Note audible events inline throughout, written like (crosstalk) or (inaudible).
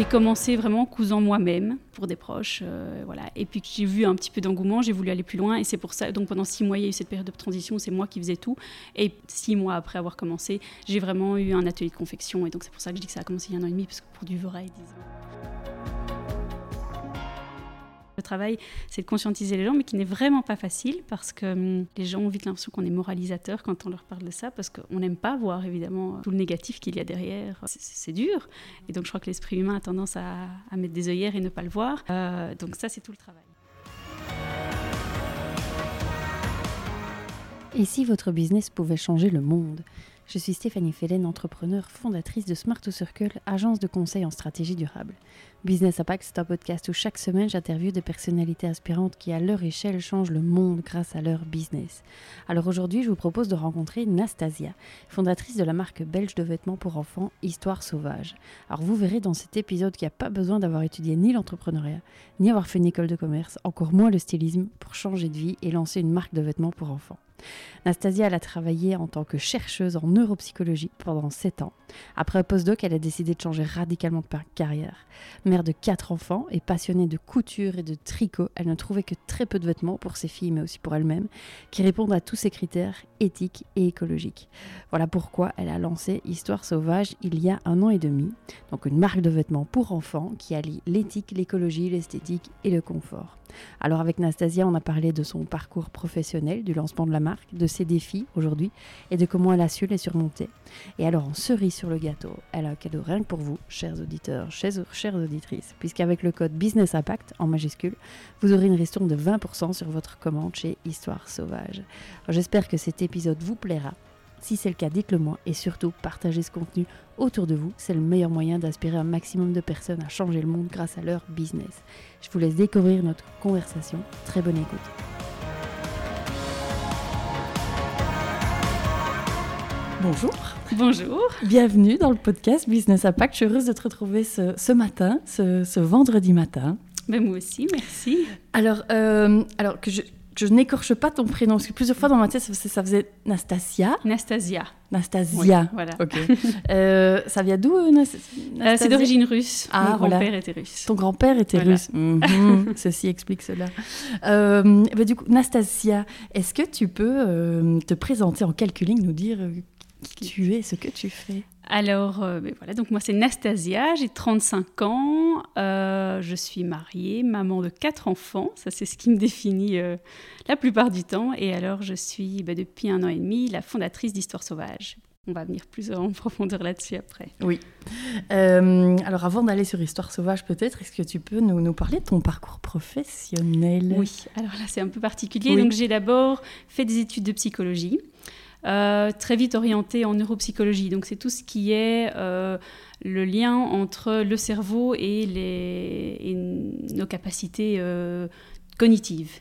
j'ai commencé vraiment cousant moi-même pour des proches, euh, voilà. Et puis j'ai vu un petit peu d'engouement, j'ai voulu aller plus loin, et c'est pour ça. Donc pendant six mois, il y a eu cette période de transition, c'est moi qui faisais tout. Et six mois après avoir commencé, j'ai vraiment eu un atelier de confection, et donc c'est pour ça que je dis que ça a commencé il y a un an et demi, parce que pour du vrai, disons. Le travail, c'est de conscientiser les gens, mais qui n'est vraiment pas facile parce que hum, les gens ont vite l'impression qu'on est moralisateur quand on leur parle de ça, parce qu'on n'aime pas voir évidemment tout le négatif qu'il y a derrière. C'est dur. Et donc je crois que l'esprit humain a tendance à, à, mettre des œillères et ne pas le voir. Euh, donc ça, c'est tout le travail. Et si votre business pouvait changer le monde? Je suis Stéphanie Fellen, entrepreneur, fondatrice de Smart to Circle, agence de conseil en stratégie durable. Business Impact, c'est un podcast où chaque semaine j'interviewe des personnalités inspirantes qui, à leur échelle, changent le monde grâce à leur business. Alors aujourd'hui, je vous propose de rencontrer Nastasia, fondatrice de la marque belge de vêtements pour enfants Histoire Sauvage. Alors vous verrez dans cet épisode qu'il n'y a pas besoin d'avoir étudié ni l'entrepreneuriat, ni avoir fait une école de commerce, encore moins le stylisme, pour changer de vie et lancer une marque de vêtements pour enfants. Nastasia, elle a travaillé en tant que chercheuse en neuropsychologie pendant 7 ans. Après un postdoc, elle a décidé de changer radicalement de carrière. Mère de 4 enfants et passionnée de couture et de tricot, elle ne trouvait que très peu de vêtements pour ses filles, mais aussi pour elle-même, qui répondent à tous ces critères éthiques et écologiques. Voilà pourquoi elle a lancé Histoire Sauvage il y a un an et demi, donc une marque de vêtements pour enfants qui allie l'éthique, l'écologie, l'esthétique et le confort. Alors avec Nastasia, on a parlé de son parcours professionnel, du lancement de la marque, de ses défis aujourd'hui et de comment elle a su les surmonter. Et alors en cerise sur le gâteau, elle a un cadeau rien que pour vous, chers auditeurs, chers, chères auditrices, puisqu'avec le code Business Impact en majuscule, vous aurez une ristourne de 20% sur votre commande chez Histoire Sauvage. J'espère que cet épisode vous plaira si c'est le cas, dites-le moi et surtout partagez ce contenu autour de vous. C'est le meilleur moyen d'inspirer un maximum de personnes à changer le monde grâce à leur business. Je vous laisse découvrir notre conversation. Très bonne écoute. Bonjour. Bonjour. Bienvenue dans le podcast Business Impact. Je suis heureuse de te retrouver ce, matin, ce, vendredi matin. Mais moi aussi, merci. Alors, euh, alors que je, je n'écorche pas ton prénom, parce que plusieurs fois dans ma tête, ça, faisait Nastasia. Nastasia. Nastasia. voilà. Ok. (laughs) euh, ça vient d'où, euh, euh C'est d'origine russe. Ah, Mon grand-père était russe. Ton grand-père était russe. Mhm. (laughs) Ceci explique cela. Bah, du coup, Nastasia, est-ce que tu peux te présenter en quelques lignes, nous dire qui tu es, ce que tu fais alors, euh, ben voilà, donc moi c'est Nastasia, j'ai 35 ans, euh, je suis mariée, maman de quatre enfants, ça c'est ce qui me définit euh, la plupart du temps. Et alors je suis ben, depuis un an et demi la fondatrice d'Histoire Sauvage. On va venir plus en (laughs) profondeur là-dessus après. Oui. alors avant d'aller sur Histoire Sauvage peut-être, est-ce que tu peux nous, nous, parler de ton parcours professionnel? Oui, alors là c'est un peu particulier. Donc j'ai d'abord fait des études de psychologie. Euh, très vite orienté en neuropsychologie. Donc c'est tout ce qui est euh, le lien entre le cerveau et, les, nos capacités euh, cognitives.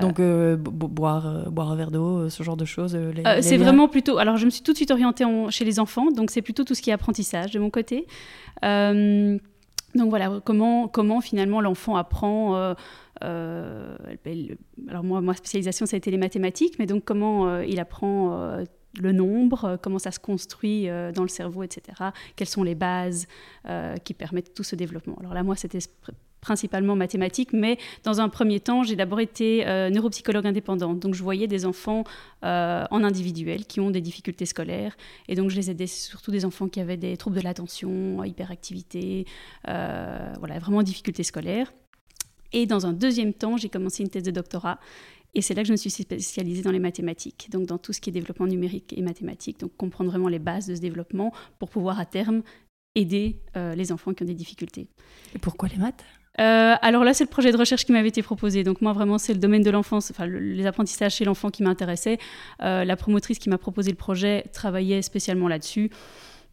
donc boire, boire un verre d'eau, ce genre de choses. c'est vraiment plutôt. Alors je me suis tout de suite orientée chez les enfants, donc c'est plutôt tout ce qui est apprentissage de mon côté. donc voilà, comment, comment finalement l'enfant apprend alors moi, ma spécialisation, ça a été les mathématiques, mais donc comment euh, il apprend euh, le nombre, comment ça se construit dans le cerveau, etc. Quelles sont les bases qui permettent tout ce développement. Alors là, moi, c'était principalement mathématiques, mais dans un premier temps, j'ai d'abord été neuropsychologue indépendante. Donc je voyais des enfants en individuel qui ont des difficultés scolaires. Et donc je les aidais surtout des enfants qui avaient des troubles de l'attention, hyperactivité, voilà, vraiment difficultés scolaires. Et dans un deuxième temps, j'ai commencé une thèse de doctorat. Et c'est là que je me suis spécialisée dans les mathématiques, donc dans tout ce qui est développement numérique et mathématiques, donc comprendre vraiment les bases de ce développement pour pouvoir à terme aider euh, les enfants qui ont des difficultés. Et pourquoi les maths? Euh, alors là, c'est le projet de recherche qui m'avait été proposé. Donc moi, vraiment, c'est le domaine de l'enfance, enfin les apprentissages chez l'enfant qui m'intéressait. Euh, la promotrice qui m'a proposé le projet travaillait spécialement là-dessus.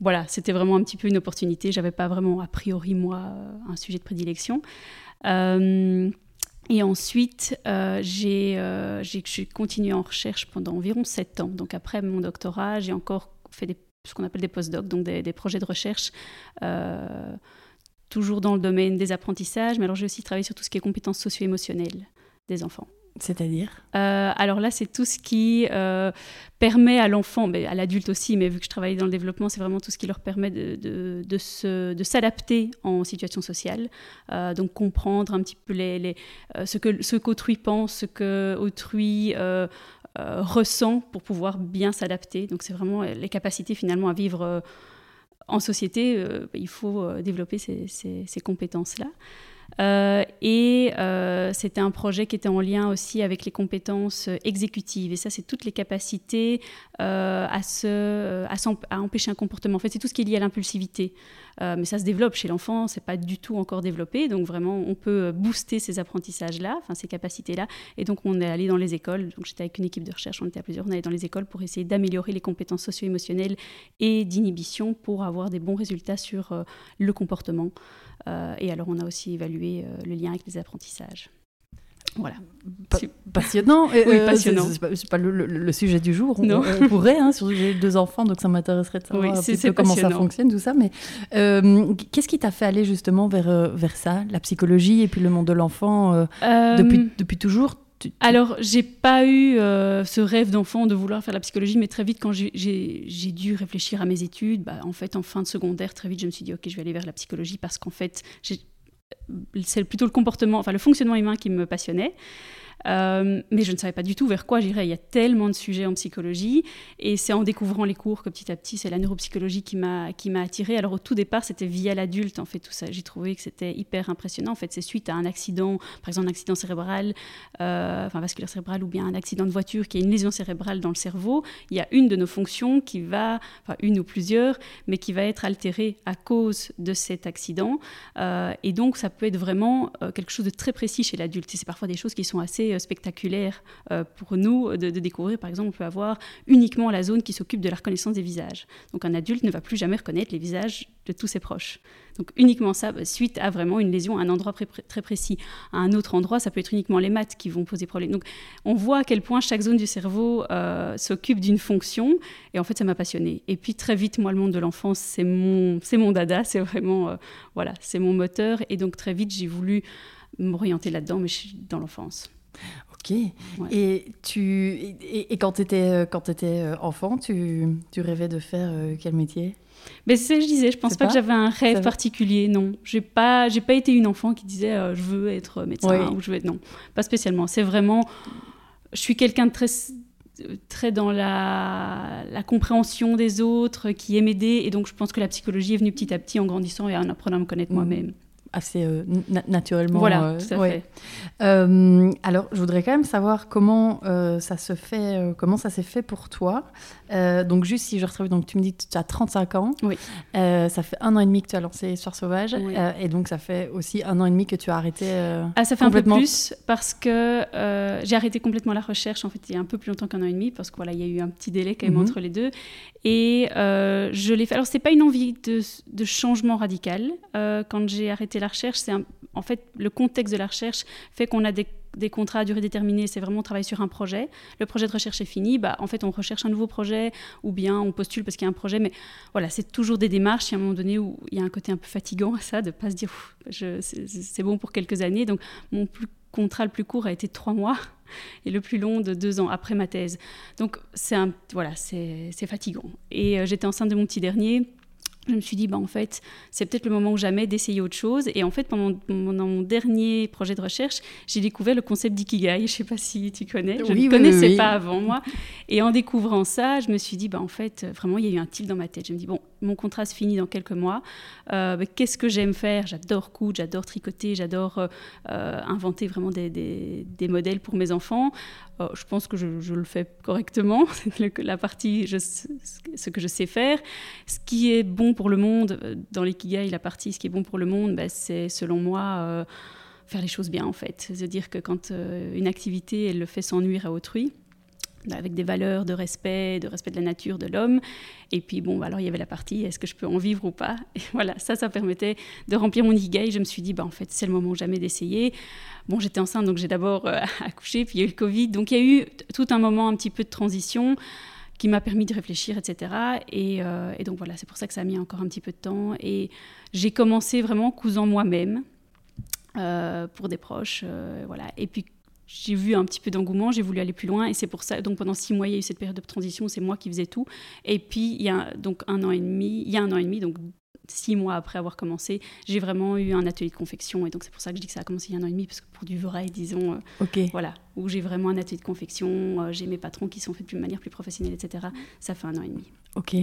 Voilà, c'était vraiment un petit peu une opportunité. J'avais pas vraiment a priori moi un sujet de prédilection. Euh, et ensuite, euh, euh, j'ai continué en recherche pendant environ sept ans. Donc après mon doctorat, j'ai encore fait ce qu'on appelle des post-docs, donc des, des, projets de recherche, toujours dans le domaine des apprentissages. Mais alors j'ai aussi travaillé sur tout ce qui est compétences socio-émotionnelles des enfants. C'est-à-dire euh, Alors là, c'est tout ce qui euh, permet à l'enfant, mais à l'adulte aussi, mais vu que je travaille dans le développement, c'est vraiment tout ce qui leur permet de, de, s'adapter en situation sociale. Euh, donc comprendre un petit peu ce que ce qu'autrui pense, ce qu'autrui ressent pour pouvoir bien s'adapter. Donc c'est vraiment les capacités finalement à vivre en société. il faut développer ces, ces compétences-là. Euh, et euh, c'était un projet qui était en lien aussi avec les compétences euh, exécutives. Et ça, c'est toutes les capacités à, se, à, empêcher un comportement. En fait, c'est tout ce qui est lié à l'impulsivité. Mais ça se développe chez l'enfant, c'est pas du tout encore développé. Donc vraiment, on peut booster ces apprentissages-là, ces capacités-là. Et donc, on est allé dans les écoles. Donc j'étais avec une équipe de recherche, on était à plusieurs, on est allé dans les écoles pour essayer d'améliorer les compétences socio-émotionnelles et d'inhibition pour avoir des bons résultats sur le comportement. Euh, et alors, on a aussi évalué euh, le lien avec les apprentissages. Voilà. passionnant. (laughs) oui, passionnant. C'est pas, le, sujet du jour. On, on pourrait, hein, surtout j'ai deux enfants, donc ça m'intéresserait de savoir un peu comment ça fonctionne, tout ça. Mais euh, qu'est-ce qui t'a fait aller justement vers, vers ça, la psychologie et puis le monde de l'enfant depuis, depuis toujours alors, j'ai pas eu euh, ce rêve d'enfant de vouloir faire la psychologie, mais très vite, quand j'ai dû réfléchir à mes études, bah, en fait, en fin de secondaire, très vite, je me suis dit, ok, je vais aller vers la psychologie parce qu'en fait, c'est plutôt le comportement, enfin le fonctionnement humain qui me passionnait. Euh, mais je ne savais pas du tout vers quoi j'irais. Il y a tellement de sujets en psychologie. Et c'est en découvrant les cours que petit à petit, c'est la neuropsychologie qui m'a, attirée. Alors au tout départ, c'était via l'adulte, en fait, tout ça. J'ai trouvé que c'était hyper impressionnant. En fait, c'est suite à un accident, par exemple un accident cérébral, euh, enfin vasculaire cérébral, ou bien un accident de voiture qui a une lésion cérébrale dans le cerveau. Il y a une de nos fonctions qui va, enfin une ou plusieurs, mais qui va être altérée à cause de cet accident. Euh, et donc, ça peut être vraiment quelque chose de très précis chez l'adulte. Et c'est parfois des choses qui sont assez euh, spectaculaire euh, pour nous de, découvrir. Par exemple, on peut avoir uniquement la zone qui s'occupe de la reconnaissance des visages. Donc un adulte ne va plus jamais reconnaître les visages de tous ses proches. Donc uniquement ça, bah, suite à vraiment une lésion à un endroit très précis. À un autre endroit, ça peut être uniquement les maths qui vont poser problème. Donc on voit à quel point chaque zone du cerveau euh, s'occupe d'une fonction. Et en fait, ça m'a passionné. Et puis très vite, moi, le monde de l'enfance, c'est mon, mon dada, c'est vraiment, voilà, c'est mon moteur. Et donc très vite, j'ai voulu m'orienter là-dedans, mais dans l'enfance. Ok. Et, tu, et, quand tu étais, euh, quand étais euh, enfant, tu, tu, rêvais de faire euh, quel métier? Mais c'est ce que je disais, je pense pas, que j'avais un rêve particulier, non. J'ai pas, j'ai pas été une enfant qui disait je veux être médecin ou je veux être non, pas spécialement. C'est vraiment, je suis quelqu'un de très très dans la, la, compréhension des autres, qui aime aider, et donc je pense que la psychologie est venue petit à petit en grandissant et en apprenant à me connaître mmh. moi-même assez euh, naturellement. Voilà, euh, tout à fait. Euh, alors, je voudrais quand même savoir comment ça se fait, comment ça s'est fait pour toi. donc, juste si je retrouve, donc tu me dis que tu as 35 ans. Oui. ça fait un an et demi que tu as lancé Histoire sauvage, et donc ça fait aussi un an et demi que tu as arrêté. ah, ça fait un peu plus parce que j'ai arrêté complètement la recherche. En fait, il y a un peu plus longtemps qu'un an et demi parce qu'il voilà, il y a eu un petit délai quand même mhm. entre les deux. Et je l'ai fait. Alors, c'est pas une envie de, de changement radical. quand j'ai arrêté la recherche, c'est en fait le contexte de la recherche fait qu'on a des, contrats à durée déterminée. C'est vraiment on travaille sur un projet. Le projet de recherche est fini, bah, en fait on recherche un nouveau projet ou bien on postule parce qu'il y a un projet. Mais voilà, c'est toujours des démarches. Il y a un moment donné où il y a un côté un peu fatigant à ça, de pas se dire c'est bon pour quelques années. Donc mon plus, contrat le plus court a été trois mois (laughs) et le plus long de deux ans après ma thèse. Donc c'est voilà, c'est fatigant. Et euh, j'étais enceinte de mon petit dernier je me suis dit, bah, en fait, c'est peut-être le moment ou jamais d'essayer autre chose. Et en fait, pendant, mon dernier projet de recherche, j'ai découvert le concept d'ikigai. Je ne sais pas si tu connais. Je ne connaissais pas avant moi. Et en découvrant ça, je me suis dit, bah, en fait, vraiment, il y a eu un tilt dans ma tête. Je me dis, bon, mon contrat se finit dans quelques mois. Euh, qu'est-ce que j'aime faire? J'adore coudre, j'adore tricoter, j'adore euh, euh, inventer vraiment des, modèles pour mes enfants. je pense que je, le fais correctement. (laughs) la partie, ce que je sais faire. Ce qui est bon pour le monde, dans l'ikigai, la partie, ce qui est bon pour le monde, bah, c'est selon moi faire les choses bien en fait. C'est-à-dire que quand une activité, elle le fait sans nuire à autrui, avec des valeurs de respect, de respect de la nature, de l'homme. Et puis bon, bah, alors il y avait la partie est-ce que je peux en vivre ou pas? Et (laughs) voilà, ça, ça permettait de remplir mon ikigai. Je me suis dit, bah, en fait, c'est le moment jamais d'essayer. Bon, j'étais enceinte, donc j'ai d'abord euh, (laughs) accouché, puis il y a eu le Covid. Donc il y a eu tout un moment un petit peu de transition qui m'a permis de réfléchir, etc. Euh, et, donc voilà, c'est pour ça que ça a mis encore un petit peu de temps. Et j'ai commencé vraiment cousant moi-même euh, pour des proches. voilà. Et puis j'ai vu un petit peu d'engouement, j'ai voulu aller plus loin et c'est pour ça. Donc pendant six mois, il y a eu cette période de transition, c'est moi qui faisais tout. Et puis il y a donc un an et demi, il y a un an et demi, donc six mois après avoir commencé, j'ai vraiment eu un atelier de confection. Et donc, c'est pour ça que je dis que ça a commencé il y a un an et demi, parce que pour du vrai, disons, euh, voilà, où j'ai vraiment un atelier de confection, euh, j'ai mes patrons qui sont faits de manière plus professionnelle, etc. Ça fait un an et demi. Ok.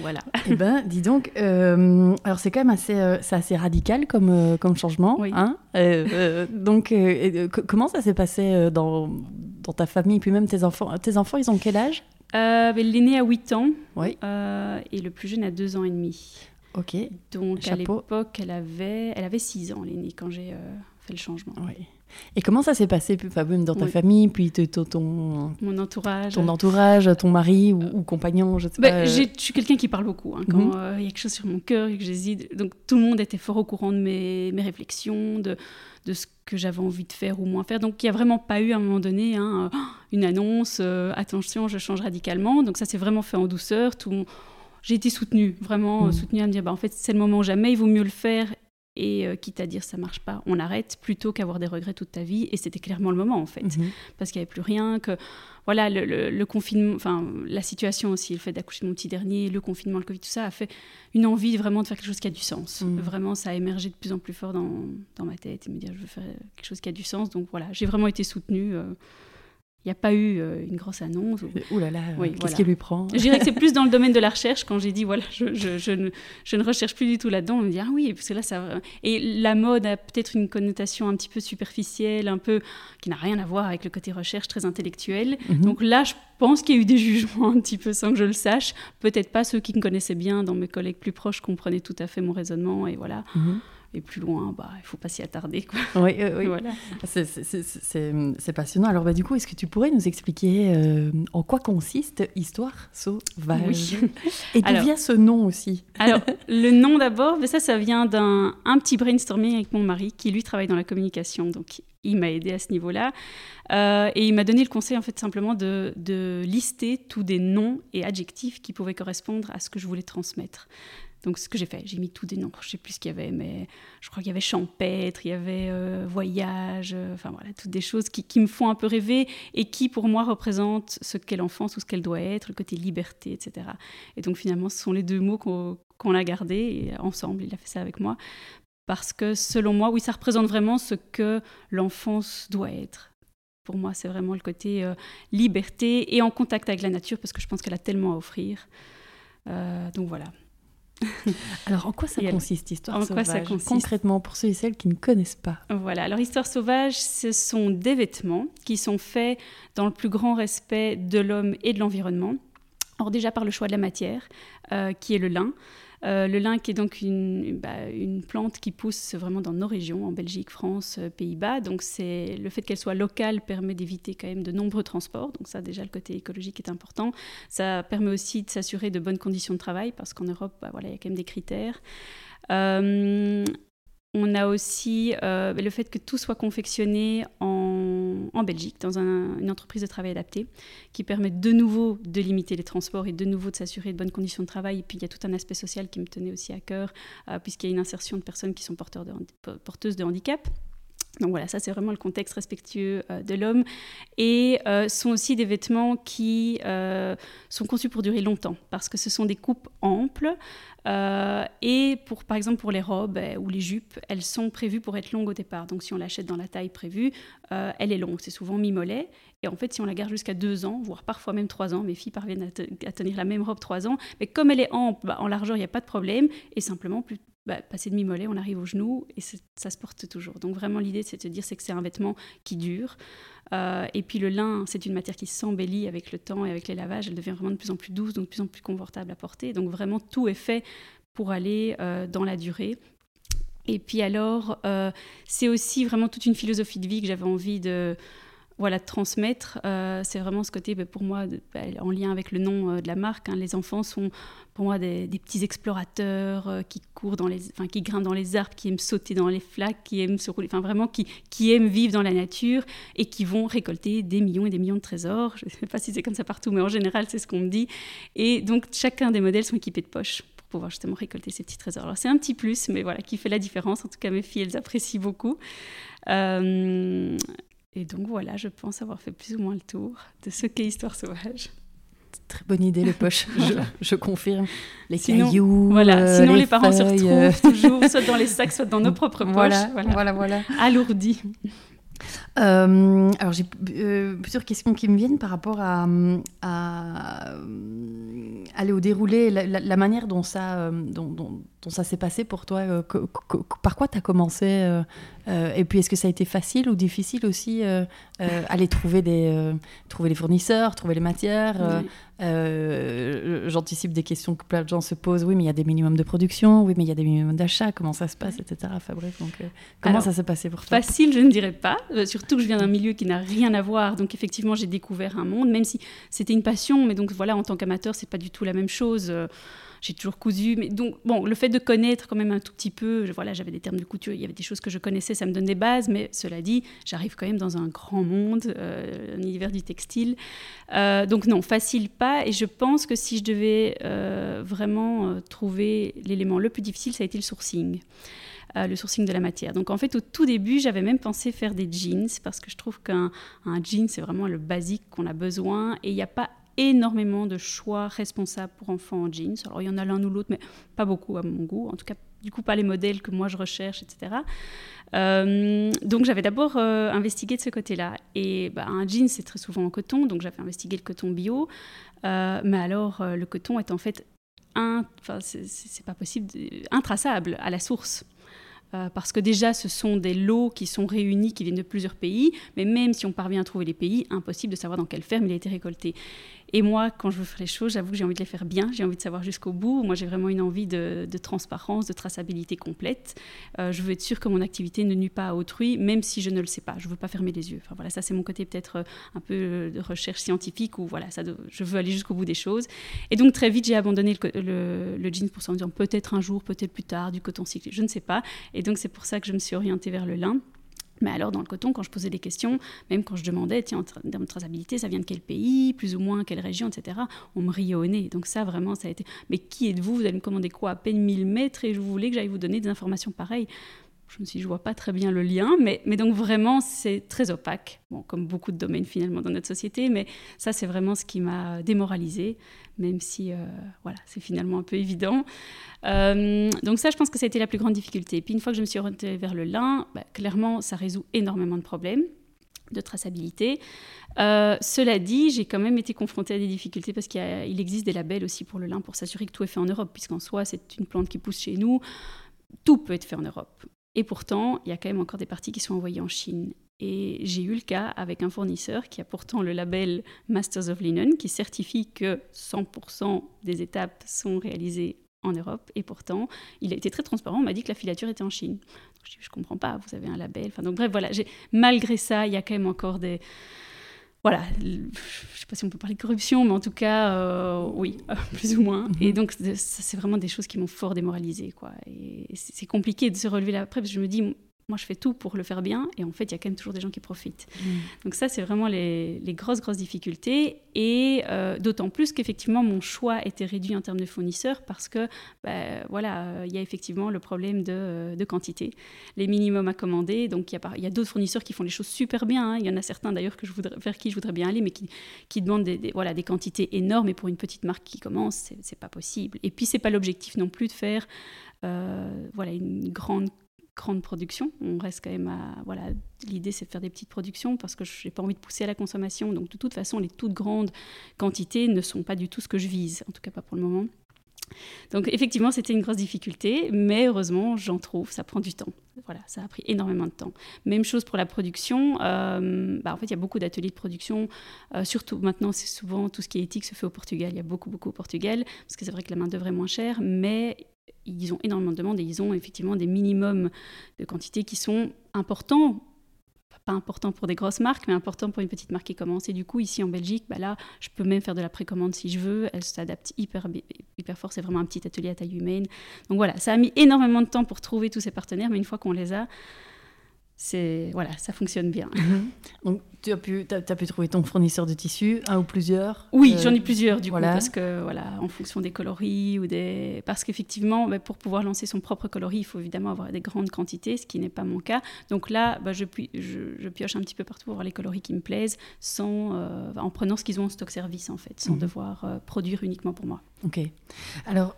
Voilà. Eh ben, (laughs) dis donc, euh, alors c'est quand même assez, assez radical comme, comme changement. Oui. Hein donc, comment ça s'est passé dans, dans ta famille, puis même tes enfants Tes enfants, ils ont quel âge? Ben, L'aîné a 8 ans oui. et le plus jeune a 2 ans et demi. Ok. Donc à l'époque, elle avait, elle avait 6 ans, l'aînée, quand j'ai euh, fait le changement. Oui. Et comment ça s'est passé, même dans ta famille, puis ton, mon entourage, ton entourage, ton mari ou, compagnon, je sais bah, pas. Je suis quelqu'un qui parle beaucoup. Hein, quand mhm. euh, il y a quelque chose sur mon cœur et que j'hésite, donc tout le monde était fort au courant de mes, mes réflexions, de, de ce que j'avais envie de faire ou moins faire. Donc il n'y a vraiment pas eu à un moment donné hein, (gasps) une annonce, euh, attention, je change radicalement. Donc ça s'est vraiment fait en douceur. Tout, j'ai été soutenue, vraiment mm. soutenue à me dire, bah, en fait, c'est le moment jamais, il vaut mieux le faire. Et euh, quitte à dire ça marche pas, on arrête plutôt qu'avoir des regrets toute ta vie. Et c'était clairement le moment en fait, mm-hmm. parce qu'il n'y avait plus rien. Que voilà, le, confinement, enfin la situation aussi, le fait d'accoucher de mon petit dernier, le confinement, le Covid, tout ça a fait une envie vraiment de faire quelque chose qui a du sens. Mm. Vraiment, ça a émergé de plus en plus fort dans, dans, ma tête et me dire je veux faire quelque chose qui a du sens. Donc voilà, j'ai vraiment été soutenue. Euh, il n'y a pas eu euh, une grosse annonce. Ouh là là, qu'est-ce qui lui prend Je dirais que c'est plus dans le domaine de la recherche. Quand j'ai dit, voilà, je, je, je, ne, je, ne, recherche plus du tout là-dedans, on me dit, ah oui, parce que là, ça. Et la mode a peut-être une connotation un petit peu superficielle, un peu. qui n'a rien à voir avec le côté recherche très intellectuel. Mhm. Donc là, je pense qu'il y a eu des jugements un petit peu sans que je le sache. Peut-être pas ceux qui me connaissaient bien, dans mes collègues plus proches, comprenaient tout à fait mon raisonnement. Et voilà. Mhm. Et plus loin, bah, il ne faut pas s'y attarder. Quoi. (laughs) Oui, oui. voilà. c'est passionnant. Alors, bah, du coup, est-ce que tu pourrais nous expliquer euh, en quoi consiste Histoire sauvage oui. (laughs) Et d'où vient ce nom aussi (laughs) Alors, le nom d'abord, ça, ça vient d'un un petit brainstorming avec mon mari qui, lui, travaille dans la communication. Donc, il m'a aidé à ce niveau-là. Euh, et il m'a donné le conseil, en fait, simplement de, de lister tous des noms et adjectifs qui pouvaient correspondre à ce que je voulais transmettre. Donc, ce que j'ai fait, j'ai mis tous des noms. Je sais plus ce qu'il y avait, mais je crois qu'il y avait champêtre, il y avait euh, voyage, euh, enfin voilà, toutes des choses qui, me font un peu rêver et qui, pour moi, représentent ce qu'est l'enfance ou ce qu'elle doit être, le côté liberté, etc. Et donc, finalement, ce sont les deux mots qu'on a gardés et ensemble, il a fait ça avec moi. Parce que, selon moi, oui, ça représente vraiment ce que l'enfance doit être. Pour moi, c'est vraiment le côté euh, liberté et en contact avec la nature, parce que je pense qu'elle a tellement à offrir. donc voilà. (laughs) Alors, en quoi ça consiste, Histoire en Quoi ça consiste Concrètement, pour ceux et celles qui ne connaissent pas. Voilà, alors Histoire sauvage, ce sont des vêtements qui sont faits dans le plus grand respect de l'homme et de l'environnement. Alors déjà par le choix de la matière, euh, qui est le lin. Euh, le lin est donc une, bah, une, plante qui pousse vraiment dans nos régions, en Belgique, France, euh, Pays-Bas. Donc c'est le fait qu'elle soit locale permet d'éviter quand même de nombreux transports. Donc ça déjà le côté écologique est important. Ça permet aussi de s'assurer de bonnes conditions de travail parce qu'en Europe, bah, voilà, il y a quand même des critères. Euh, on a aussi euh, le fait que tout soit confectionné en, Belgique, dans une entreprise de travail adapté, qui permet de nouveau de limiter les transports et de nouveau de s'assurer de bonnes conditions de travail. Et puis il y a tout un aspect social qui me tenait aussi à cœur, euh, puisqu'il y a une insertion de personnes qui sont porteuses de handicap. Donc voilà, ça c'est vraiment le contexte respectueux euh, de l'homme. Et euh, sont aussi des vêtements qui euh, sont conçus pour durer longtemps, parce que ce sont des coupes amples. et pour, par exemple pour les robes ou les jupes, elles sont prévues pour être longues au départ. Donc si on l'achète dans la taille prévue, elle est longue. C'est souvent mi-mollet. Et en fait, si on la garde jusqu'à deux ans, voire parfois même trois ans, mes filles parviennent à, tenir la même robe trois ans. Mais comme elle est ample, bah, en largeur, il n'y a pas de problème. Et simplement, plus, bah, passer de mi-mollet, on arrive au genou et ça se porte toujours. Donc vraiment l'idée c'est de se dire c'est que c'est un vêtement qui dure. Euh, et puis le lin, c'est une matière qui s'embellit avec le temps et avec les lavages. Elle devient vraiment de plus en plus douce, donc de plus en plus confortable à porter. Donc vraiment tout est fait pour aller euh, dans la durée. Et puis alors, euh, c'est aussi vraiment toute une philosophie de vie que j'avais envie de, voilà, transmettre. c'est vraiment ce côté, bah, pour moi, bah, en lien avec le nom de la marque. Hein, les enfants sont pour moi des, petits explorateurs euh, qui courent dans les, enfin, qui grimpent dans les arbres, qui aiment sauter dans les flaques, qui aiment se rouler, enfin vraiment qui, aiment vivre dans la nature et qui vont récolter des millions et des millions de trésors. Je ne sais pas si c'est comme ça partout, mais en général c'est ce qu'on me dit. Et donc chacun des modèles sont équipés de poches pour pouvoir justement récolter ces petits trésors. Alors c'est un petit plus, mais voilà, qui fait la différence. En tout cas mes filles, elles apprécient beaucoup. Euh, et donc voilà, je pense avoir fait plus ou moins le tour de ce qu'est Histoire sauvage. Très bonne idée, les poches, (laughs) je, confirme. Les cailloux. Voilà, euh, sinon les, parents se retrouvent toujours soit dans les sacs, soit dans nos propres poches. Voilà, voilà, voilà. Alourdis. Euh, alors j'ai euh, plusieurs questions qui me viennent par rapport à, à aller au déroulé, la, manière dont ça, dont, ça s'est passé pour toi. par quoi tu as commencé Et puis est-ce que ça a été facile ou difficile aussi aller trouver des, trouver les fournisseurs, trouver les matières euh, j'anticipe des questions que plein de gens se posent. Oui, mais il y a des minimums de production. Oui, mais il y a des minimums d'achat. Comment ça se passe, etc. Donc euh, comment ça s'est passé pour toi? Facile, je ne dirais pas. Euh, surtout que je viens d'un milieu qui n'a rien à voir. Donc effectivement, j'ai découvert un monde, même si c'était une passion. Mais donc voilà, en tant qu'amateur, c'est pas du tout la même chose j'ai toujours cousu. Mais donc, bon, le fait de connaître quand même un tout petit peu, voilà, j'avais des termes de couture, il y avait des choses que je connaissais, ça me donne des bases, mais cela dit, j'arrive quand même dans un grand monde, euh, un univers du textile. Euh, donc non, facile pas. Et je pense que si je devais euh, vraiment trouver l'élément le plus difficile, ça a été le sourcing. le sourcing de la matière. Donc en fait, au tout début, j'avais même pensé faire des jeans parce que je trouve qu'un jean, c'est vraiment le basique qu'on a besoin et il n'y a pas énormément de choix responsables pour enfants en jeans. Alors il y en a l'un ou l'autre, mais pas beaucoup à mon goût. En tout cas, du coup, pas les modèles que moi je recherche, etc. Euh, donc j'avais d'abord euh, investigué de ce côté-là. Et bah, un jean, c'est très souvent en coton, donc j'avais investigué le coton bio. Euh, mais alors, le coton est en fait, enfin, c'est pas possible, intraçable à la source. Parce que déjà, ce sont des lots qui sont réunis, qui viennent de plusieurs pays, mais même si on parvient à trouver les pays, impossible de savoir dans quelle ferme il a été récolté. Et moi, quand je veux faire les choses, j'avoue que j'ai envie de les faire bien, j'ai envie de savoir jusqu'au bout. Moi, j'ai vraiment une envie de, transparence, de traçabilité complète. Euh, je veux être sûre que mon activité ne nuit pas à autrui, même si je ne le sais pas. Je ne veux pas fermer les yeux. Enfin, voilà, ça, c'est mon côté peut-être euh, un peu de recherche scientifique où voilà, ça, je veux aller jusqu'au bout des choses. Et donc, très vite, j'ai abandonné le, le, jean pour ça en disant peut-être un jour, peut-être plus tard, du coton cyclé, je ne sais pas. Et donc, c'est pour ça que je me suis orientée vers le lin. Mais alors, dans le coton, quand je posais des questions, même quand je demandais, tiens, en termes de traçabilité, ça vient de quel pays, plus ou moins, quelle région, etc., on me riait au nez. Donc, ça, vraiment, ça a été. Mais qui êtes-vous? Vous allez me commander quoi? À peine 1000 mètres et je voulais que j'aille vous donner des informations pareilles je me suis dit, je vois pas très bien le lien, mais, donc vraiment, c'est très opaque, bon, comme beaucoup de domaines finalement dans notre société, mais ça, c'est vraiment ce qui m'a démoralisée, même si, euh, voilà, c'est finalement un peu évident. Euh, donc ça, je pense que ça a été la plus grande difficulté. puis une fois que je me suis orientée vers le lin, bah, clairement, ça résout énormément de problèmes de traçabilité. Euh, cela dit, j'ai quand même été confrontée à des difficultés parce qu'il existe des labels aussi pour le lin pour s'assurer que tout est fait en Europe, puisqu'en soi, c'est une plante qui pousse chez nous. Tout peut être fait en Europe. Et pourtant, il y a quand même encore des parties qui sont envoyées en Chine. Et j'ai eu le cas avec un fournisseur qui a pourtant le label Masters of Linen, qui certifie que 100% des étapes sont réalisées en Europe. Et pourtant, il a été très transparent, on m'a dit que la filature était en Chine. je je comprends pas, vous avez un label. Enfin, donc bref, voilà, malgré ça, il y a quand même encore des, voilà, je ne sais pas si on peut parler de corruption, mais en tout cas, euh, oui, (laughs) plus ou moins. Et mhm. donc, c'est vraiment des choses qui m'ont fort démoralisée, quoi. Et c'est compliqué de se relever là après, parce que je me dis, moi je fais tout pour le faire bien et en fait il y a quand même toujours des gens qui profitent. Mm. Donc ça c'est vraiment les, grosses grosses difficultés et euh, d'autant plus qu'effectivement mon choix était réduit en termes de fournisseurs parce que bah, voilà euh, il y a effectivement le problème de, euh, de, quantité, les minimums à commander. Donc il y a, il y a d'autres fournisseurs qui font les choses super bien. Hein. Il y en a certains d'ailleurs que je voudrais vers qui je voudrais bien aller mais qui, qui demandent des, voilà des quantités énormes et pour une petite marque qui commence c'est pas possible. Et puis c'est pas l'objectif non plus de faire voilà une grande grande production. On reste quand même à. Voilà, l'idée c'est de faire des petites productions parce que je n'ai pas envie de pousser à la consommation. Donc de toute façon, les toutes grandes quantités ne sont pas du tout ce que je vise, en tout cas pas pour le moment. Donc effectivement, c'était une grosse difficulté, mais heureusement, j'en trouve, ça prend du temps. Voilà, ça a pris énormément de temps. Même chose pour la production. Euh, bah, en fait, il y a beaucoup d'ateliers de production. Euh, surtout maintenant, c'est souvent tout ce qui est éthique se fait au Portugal. Il y a beaucoup, beaucoup au Portugal, parce que c'est vrai que la main-d'œuvre est moins chère, mais ils ont énormément de demandes et ils ont effectivement des minimums de quantité qui sont importants pas importants pour des grosses marques, mais importants pour une petite marque qui commence. Et du coup, ici en Belgique, bah là, je peux même faire de la précommande si je veux. Elle s'adapte hyper, hyper fort. C'est vraiment un petit atelier à taille humaine. Donc voilà, ça a mis énormément de temps pour trouver tous ces partenaires, mais une fois qu'on les a, c'est voilà, ça fonctionne bien. Mhm. Donc tu as pu, as, pu trouver ton fournisseur de tissu, un ou plusieurs Oui, j'en ai plusieurs du coup, parce que voilà, en fonction des coloris ou des, parce qu'effectivement, bah, pour pouvoir lancer son propre coloris, il faut évidemment avoir des grandes quantités, ce qui n'est pas mon cas. Donc là, bah, je, je, pioche un petit peu partout pour voir les coloris qui me plaisent, sans, en prenant ce qu'ils ont en stock service en fait, sans mhm. devoir produire uniquement pour moi. Ok. Alors.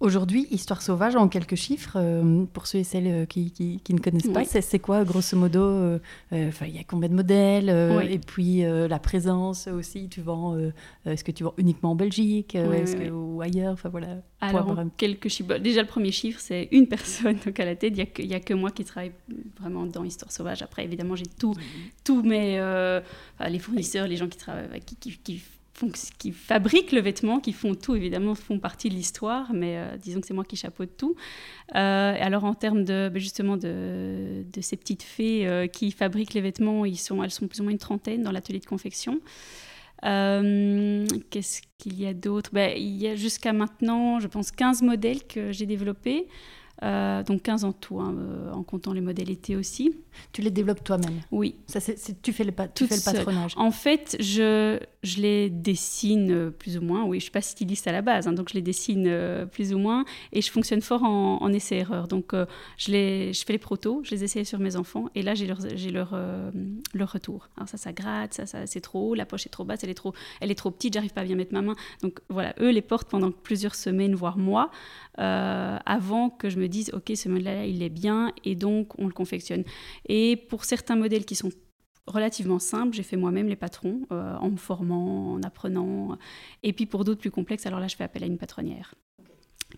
Aujourd'hui, Histoire sauvage, en quelques chiffres, euh, pour ceux et celles euh, qui, qui, ne connaissent pas, c'est quoi, grosso modo euh, Il y a combien de modèles Et puis la présence aussi, tu vends, est-ce que tu vends uniquement en Belgique ou ailleurs enfin, voilà, Alors, quelques chiffres. Déjà, le premier chiffre, c'est une personne donc à la tête. Il n'y a, que moi qui travaille vraiment dans Histoire sauvage. Après, évidemment, j'ai tous mes les fournisseurs, les gens qui, travaillent, qui, qui, qui qui fabriquent le vêtement, qui font tout, évidemment, font partie de l'histoire, mais euh, disons que c'est moi qui chapeaute tout. Euh, alors en termes de, ben, justement de, de, ces petites fées euh, qui fabriquent les vêtements, ils sont, elles sont plus ou moins une trentaine dans l'atelier de confection. Qu'est-ce qu'il y a d'autre? Ben, Il y a jusqu'à maintenant, je pense, 15 modèles que j'ai développés. Euh, donc 15 en tout, hein, euh, en comptant les modèles été aussi. Tu les développes toi-même? Oui. Ça, tu fais le, tu fais le patronage En fait, je, je, les dessine euh, plus ou moins. Oui, je ne suis pas styliste à la base, hein, donc je les dessine plus ou moins. Et je fonctionne fort en, en essai-erreur. Donc je, les, je fais les protos, je les essaye sur mes enfants. Et là, j'ai leur, retour. Alors ça, ça gratte, ça, ça c'est trop haut, la poche est trop basse, elle est trop, elle est trop petite, j'arrive pas à bien mettre ma main. Donc voilà, eux les portent pendant plusieurs semaines, voire mois, avant que je me disent ok ce modèle-là il est bien et donc on le confectionne. Et pour certains modèles qui sont relativement simples, j'ai fait moi-même les patrons euh, en me formant, en apprenant. Et puis pour d'autres plus complexes, alors là je fais appel à une patronnière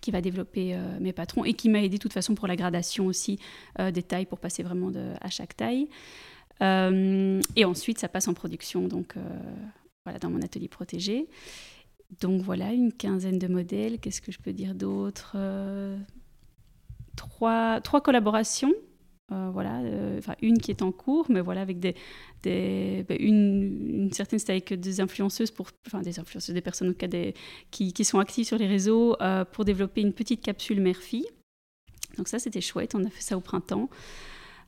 qui va développer euh, mes patrons et qui m'a aidé de toute façon pour la gradation aussi euh, des tailles pour passer vraiment à chaque taille. et ensuite ça passe en production donc voilà dans mon atelier protégé. Donc voilà, une quinzaine de modèles. Qu'est-ce que je peux dire d'autre? Trois, trois collaborations. Euh, voilà, euh, enfin une qui est en cours, mais voilà avec des, des ben, une, une, certaine avec des influenceuses pour, enfin des influenceuses, des personnes des, qui, qui, sont actives sur les réseaux pour développer une petite capsule mère-fille. Donc ça c'était chouette, on a fait ça au printemps.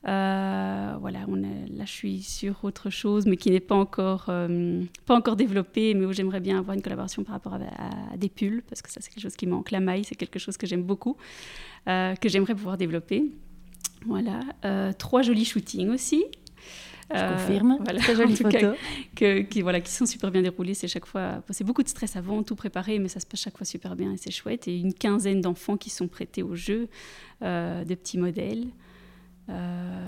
Euh, voilà, on là je suis sur autre chose, mais qui n'est pas encore, euh, pas encore développée, mais où j'aimerais bien avoir une collaboration par rapport à, des pulls, parce que ça c'est quelque chose qui manque. La maille, c'est quelque chose que j'aime beaucoup, euh, que j'aimerais pouvoir développer. Voilà, trois jolis shootings aussi. Je confirme. Voilà, Très (laughs) jolies photos. que, qui, voilà, qui sont super bien déroulées. C'est chaque fois, c'est beaucoup de stress avant, tout préparé, mais ça se passe chaque fois super bien et c'est chouette. Et une quinzaine d'enfants qui sont prêtés au jeu, de petits modèles. Euh,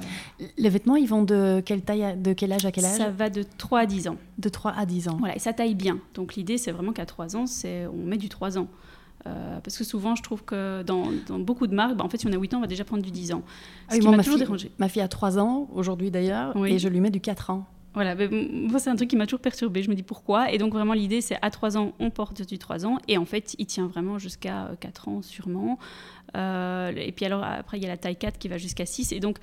les vêtements, ils vont de quelle taille, de quel âge à quel âge? Ça va de 3 à 10 ans. De 3 à 10 ans. Voilà, et ça taille bien. Donc l'idée, c'est vraiment qu'à 3 ans, c'est on met du 3 ans. Euh, parce que souvent, je trouve que dans, beaucoup de marques, bah, en fait, si on a 8 ans, on va déjà prendre du 10 ans. Ce qui m'a toujours dérangé. Ma fille a 3 ans, aujourd'hui d'ailleurs, et je lui mets du 4 ans. Voilà, moi c'est un truc qui m'a toujours perturbée. Je me dis pourquoi? Et donc vraiment l'idée c'est à 3 ans, on porte du 3 ans. Et en fait, il tient vraiment jusqu'à 4 ans sûrement. Euh, et puis alors après, il y a la taille 4 qui va jusqu'à 6. Et donc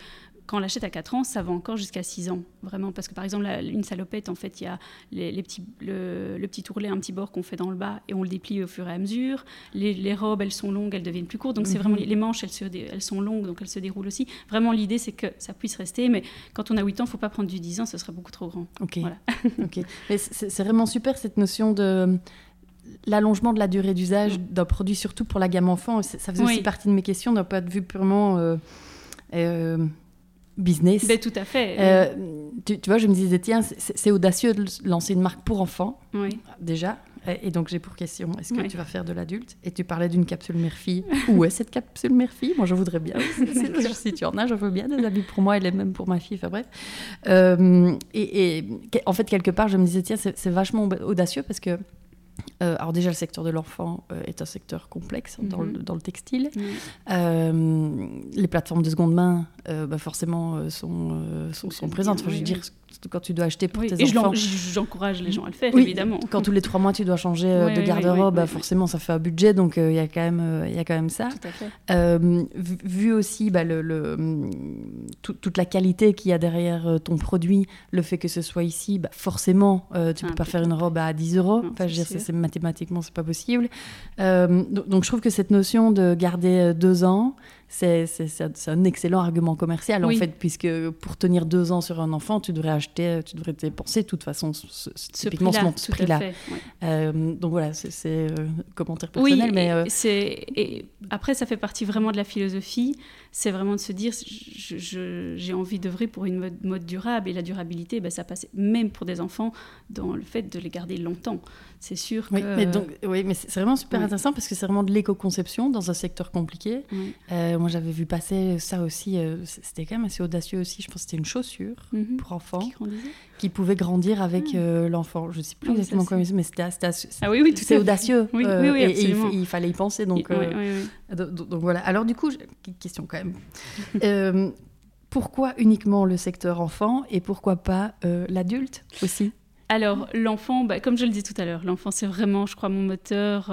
quand on l'achète à 4 ans, ça va encore jusqu'à 6 ans, vraiment. Parce que par exemple, une salopette, en fait, il y a les, petits, le, petit tourlet, un petit bord qu'on fait dans le bas et on le déplie au fur et à mesure. Les, robes, elles sont longues, elles deviennent plus courtes. Donc c'est vraiment mhm. les manches, elles, se, elles sont longues, donc elles se déroulent aussi. Vraiment, l'idée, c'est que ça puisse rester. Mais quand on a 8 ans, il ne faut pas prendre du 10 ans, ce serait beaucoup trop grand. Ok. Voilà. (laughs) ok. Mais c'est vraiment super cette notion de l'allongement de la durée d'usage d'un produit, surtout pour la gamme enfant. Ça faisait aussi partie de mes questions d'un point de vue purement. Euh, euh, business. Ben, tout à fait. Euh, tu, vois, je me disais, tiens, c'est audacieux de lancer une marque pour enfants, oui. déjà. Et, donc, j'ai pour question, est-ce que tu vas faire de l'adulte? Et tu parlais d'une capsule mère-fille. Où est cette capsule mère-fille Moi, je voudrais bien. si tu en as, je veux bien des habits pour moi et les mêmes pour ma fille. Enfin bref. Euh, et, et, en fait, quelque part, je me disais, tiens, c'est vachement audacieux parce que euh, alors déjà, le secteur de l'enfant euh, est un secteur complexe dans, le, mhm. textile. Euh, les plateformes de seconde main, bah forcément, sont, sont, présentes. je veux dire, quand tu dois acheter pour tes enfants. J'encourage les gens à le faire, évidemment. Quand tous les trois mois tu dois changer de garde-robe, bah, forcément ça fait un budget, donc il y a quand même il y a quand même ça. Tout à fait. vu aussi bah, le, toute la qualité qu'il y a derrière ton produit, le fait que ce soit ici, bah, forcément tu peux pas faire une robe à 10 euros. Enfin, je veux dire, c'est mathématiquement, c'est pas possible. Euh, donc, je trouve que cette notion de garder euh, deux ans, c'est un excellent argument commercial en fait, puisque pour tenir deux ans sur un enfant, tu devrais acheter, tu devrais dépenser de toute façon ce, typiquement ce prix-là. Euh, donc voilà, c'est un commentaire personnel. Oui, mais et après, ça fait partie vraiment de la philosophie c'est vraiment de se dire j'ai envie d'œuvrer pour une mode, mode, durable et la durabilité, ben, ça passe même pour des enfants dans le fait de les garder longtemps. C'est sûr que. Oui, mais, donc, oui, mais c'est vraiment super intéressant parce que c'est vraiment de l'éco-conception dans un secteur compliqué. Euh, moi, j'avais vu passer ça aussi, euh, c'était quand même assez audacieux aussi. Je pense que c'était une chaussure mhm. pour enfants qui, pouvait grandir avec ah. euh, l'enfant. Je ne sais plus ah exactement comment mais c'était ah, oui, oui, c'est audacieux. Oui, oui, et, il, fallait y penser. Donc, donc, voilà. Alors, du coup, question quand même. (laughs) pourquoi uniquement le secteur enfant et pourquoi pas l'adulte aussi? Alors, l'enfant, bah, comme je le dis tout à l'heure, l'enfant, c'est vraiment, je crois, mon moteur.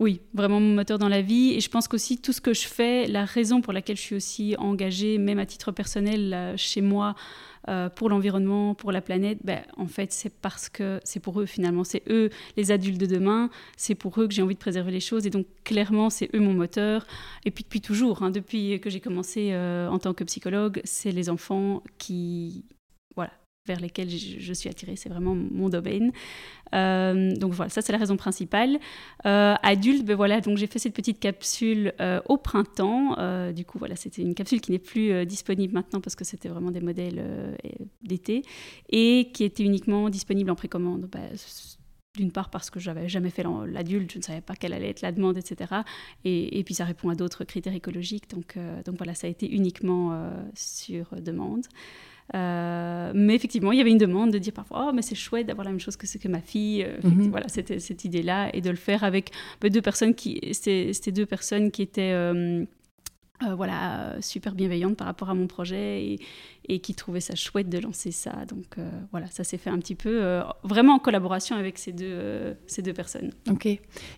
Oui, vraiment mon moteur dans la vie. Et je pense qu'aussi, tout ce que je fais, la raison pour laquelle je suis aussi engagée, même à titre personnel, chez moi, euh, pour l'environnement, pour la planète, bah, en fait, c'est parce que c'est pour eux finalement. C'est eux, les adultes de demain. C'est pour eux que j'ai envie de préserver les choses. Et donc, clairement, c'est eux mon moteur. Et puis, depuis toujours, hein, depuis que j'ai commencé euh, en tant que psychologue, c'est les enfants qui, vers lesquels je, suis attirée. C'est vraiment mon domaine. Euh, donc voilà, ça c'est la raison principale. Euh, adulte, ben voilà, donc j'ai fait cette petite capsule euh, au printemps. du coup, voilà, c'était une capsule qui n'est plus disponible maintenant parce que c'était vraiment des modèles d'été et qui était uniquement disponible en précommande. Ben, d'une part parce que j'avais jamais fait l'adulte, je ne savais pas quelle allait être la demande, etc. Et, et puis ça répond à d'autres critères écologiques. Donc, donc voilà, ça a été uniquement sur demande. Euh, mais effectivement, il y avait une demande de dire parfois, oh, mais c'est chouette d'avoir la même chose que ce que ma fille. Euh, mhm. Voilà, c'était cette idée-là et de le faire avec bah, deux personnes qui, c'était deux personnes qui étaient, euh, voilà, super bienveillantes par rapport à mon projet et, et qui trouvaient ça chouette de lancer ça. Donc voilà, ça s'est fait un petit peu, vraiment en collaboration avec ces deux, ces deux personnes. Ok.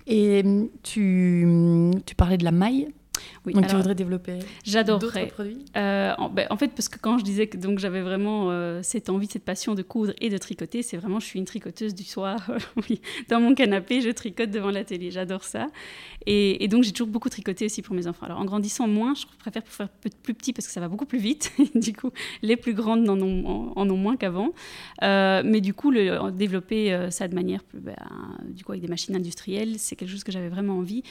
Et tu, tu parlais de la maille? Oui, donc tu voudrais développer J'adorerais. D'autres produits euh, en, ben, en, fait, parce que quand je disais que donc j'avais vraiment euh, cette envie, cette passion de coudre et de tricoter, c'est vraiment, je suis une tricoteuse du soir. (laughs) oui, dans mon canapé, je tricote devant l'atelier. J'adore ça. Et, donc j'ai toujours beaucoup tricoté aussi pour mes enfants. Alors en grandissant moins, je préfère faire plus petit parce que ça va beaucoup plus vite. (laughs) du coup, les plus grandes en ont, en ont moins qu'avant. Euh, mais du coup, le, développer ça de manière, ben, du coup, avec des machines industrielles, c'est quelque chose que j'avais vraiment envie.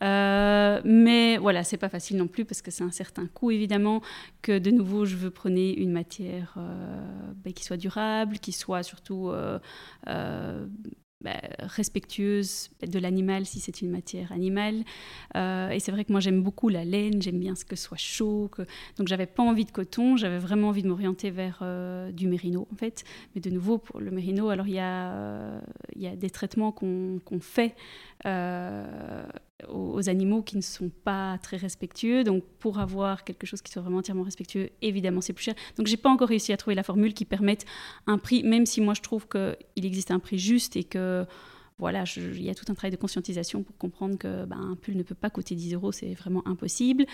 mais voilà, c'est pas facile non plus parce que c'est un certain coût évidemment que de nouveau je veux prendre une matière euh, ben, qui soit durable, qui soit surtout euh, euh, ben, respectueuse de l'animal si c'est une matière animale. et c'est vrai que moi j'aime beaucoup la laine, j'aime bien ce que soit chaud. Que... Donc j'avais pas envie de coton, j'avais vraiment envie de m'orienter vers du mérino en fait. Mais de nouveau pour le mérino, alors il y, a, y a des traitements qu'on fait aux, animaux qui ne sont pas très respectueux. Donc, pour avoir quelque chose qui soit vraiment entièrement respectueux, évidemment, c'est plus cher. Donc, j'ai pas encore réussi à trouver la formule qui permette un prix, même si moi je trouve qu'il existe un prix juste et que voilà, il y a tout un travail de conscientisation pour comprendre que ben, un pull ne peut pas coûter 10 euros, c'est vraiment impossible.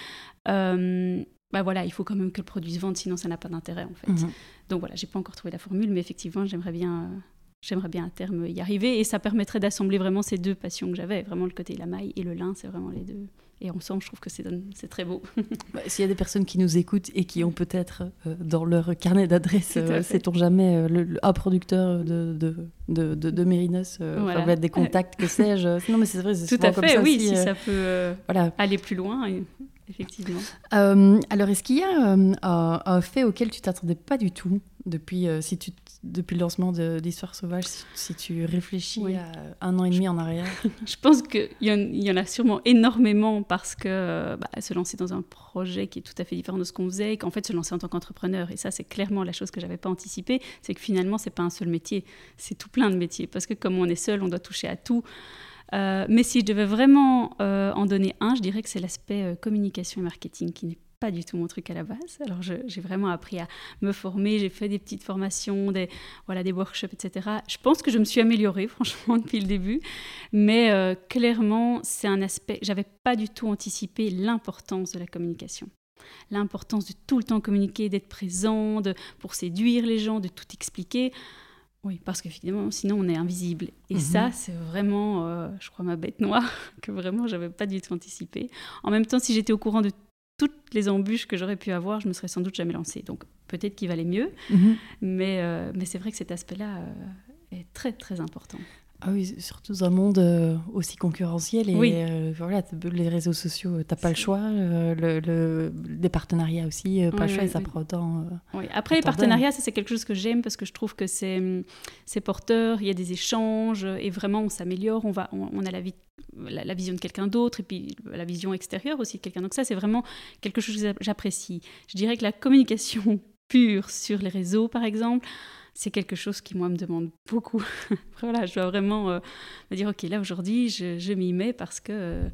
Euh, bah voilà, il faut quand même que le produit se vende, sinon ça n'a pas d'intérêt en fait. Mhm. Donc voilà, j'ai pas encore trouvé la formule, mais effectivement, j'aimerais bien euh, j'aimerais bien à terme y arriver. Et ça permettrait d'assembler vraiment ces deux passions que j'avais. Vraiment le côté la maille et le lin, c'est vraiment les deux. Et ensemble, je trouve que c'est très beau. (laughs) Bah, s'il y a des personnes qui nous écoutent et qui ont peut-être euh, dans leur carnet d'adresses, euh, sait-on jamais, euh, le, un producteur de, de, de, de, Mérinos, voilà. des contacts, que (laughs) sais-je. Non, mais c'est vrai, c'est Tout à fait, comme ça oui, si, ça peut voilà. aller plus loin. Effectivement. alors, est-ce qu'il y a un, un, fait auquel tu t'attendais pas du tout depuis, si tu depuis le lancement d'Histoire sauvage, si, tu réfléchis à un an et demi en arrière (laughs) Je pense qu'il y, y, en a sûrement énormément parce que bah, se lancer dans un projet qui est tout à fait différent de ce qu'on faisait et qu'en fait se lancer en tant qu'entrepreneur, et ça c'est clairement la chose que j'avais pas anticipée, c'est que finalement c'est pas un seul métier, c'est tout plein de métiers parce que comme on est seul, on doit toucher à tout. Euh, mais si je devais vraiment euh, en donner un, je dirais que c'est l'aspect euh, communication et marketing qui n'est pas du tout mon truc à la base. Alors j'ai vraiment appris à me former, j'ai fait des petites formations, des, voilà, des workshops, etc. Je pense que je me suis améliorée (laughs) franchement depuis le début, mais euh, clairement c'est un aspect, j'avais pas du tout anticipé l'importance de la communication. L'importance de tout le temps communiquer, d'être présent, de, pour séduire les gens, de tout expliquer. Oui, parce qu'effectivement, sinon on est invisible. Et mhm. ça, c'est vraiment, euh, je crois, ma bête noire, (laughs) que vraiment, j'avais pas du tout anticipé. En même temps, si j'étais au courant de toutes les embûches que j'aurais pu avoir, je me serais sans doute jamais lancée. Donc peut-être qu'il valait mieux, Mhm. mais, euh, mais c'est vrai que cet aspect-là euh, est très très important. Ah oui, surtout dans un monde euh, aussi concurrentiel et Oui. euh, voilà, les réseaux sociaux, t'as pas le choix, euh, le, le- les partenariats aussi, euh, pas Oui, le choix, oui, et ça prend autant. euh. Après, les partenariats, ça c'est quelque chose que j'aime parce que je trouve que c'est hum, c'est porteur, il y a des échanges et vraiment on s'améliore, on, va, on, on a la, vi- la, la vision de quelqu'un d'autre et puis la vision extérieure aussi de quelqu'un. Donc ça c'est vraiment quelque chose que j'apprécie. Je dirais que la communication (laughs) pure sur les réseaux par exemple, c'est quelque chose qui moi me demande beaucoup. (laughs) voilà, je dois vraiment euh, me dire ok là aujourd'hui je, je m'y mets parce que euh,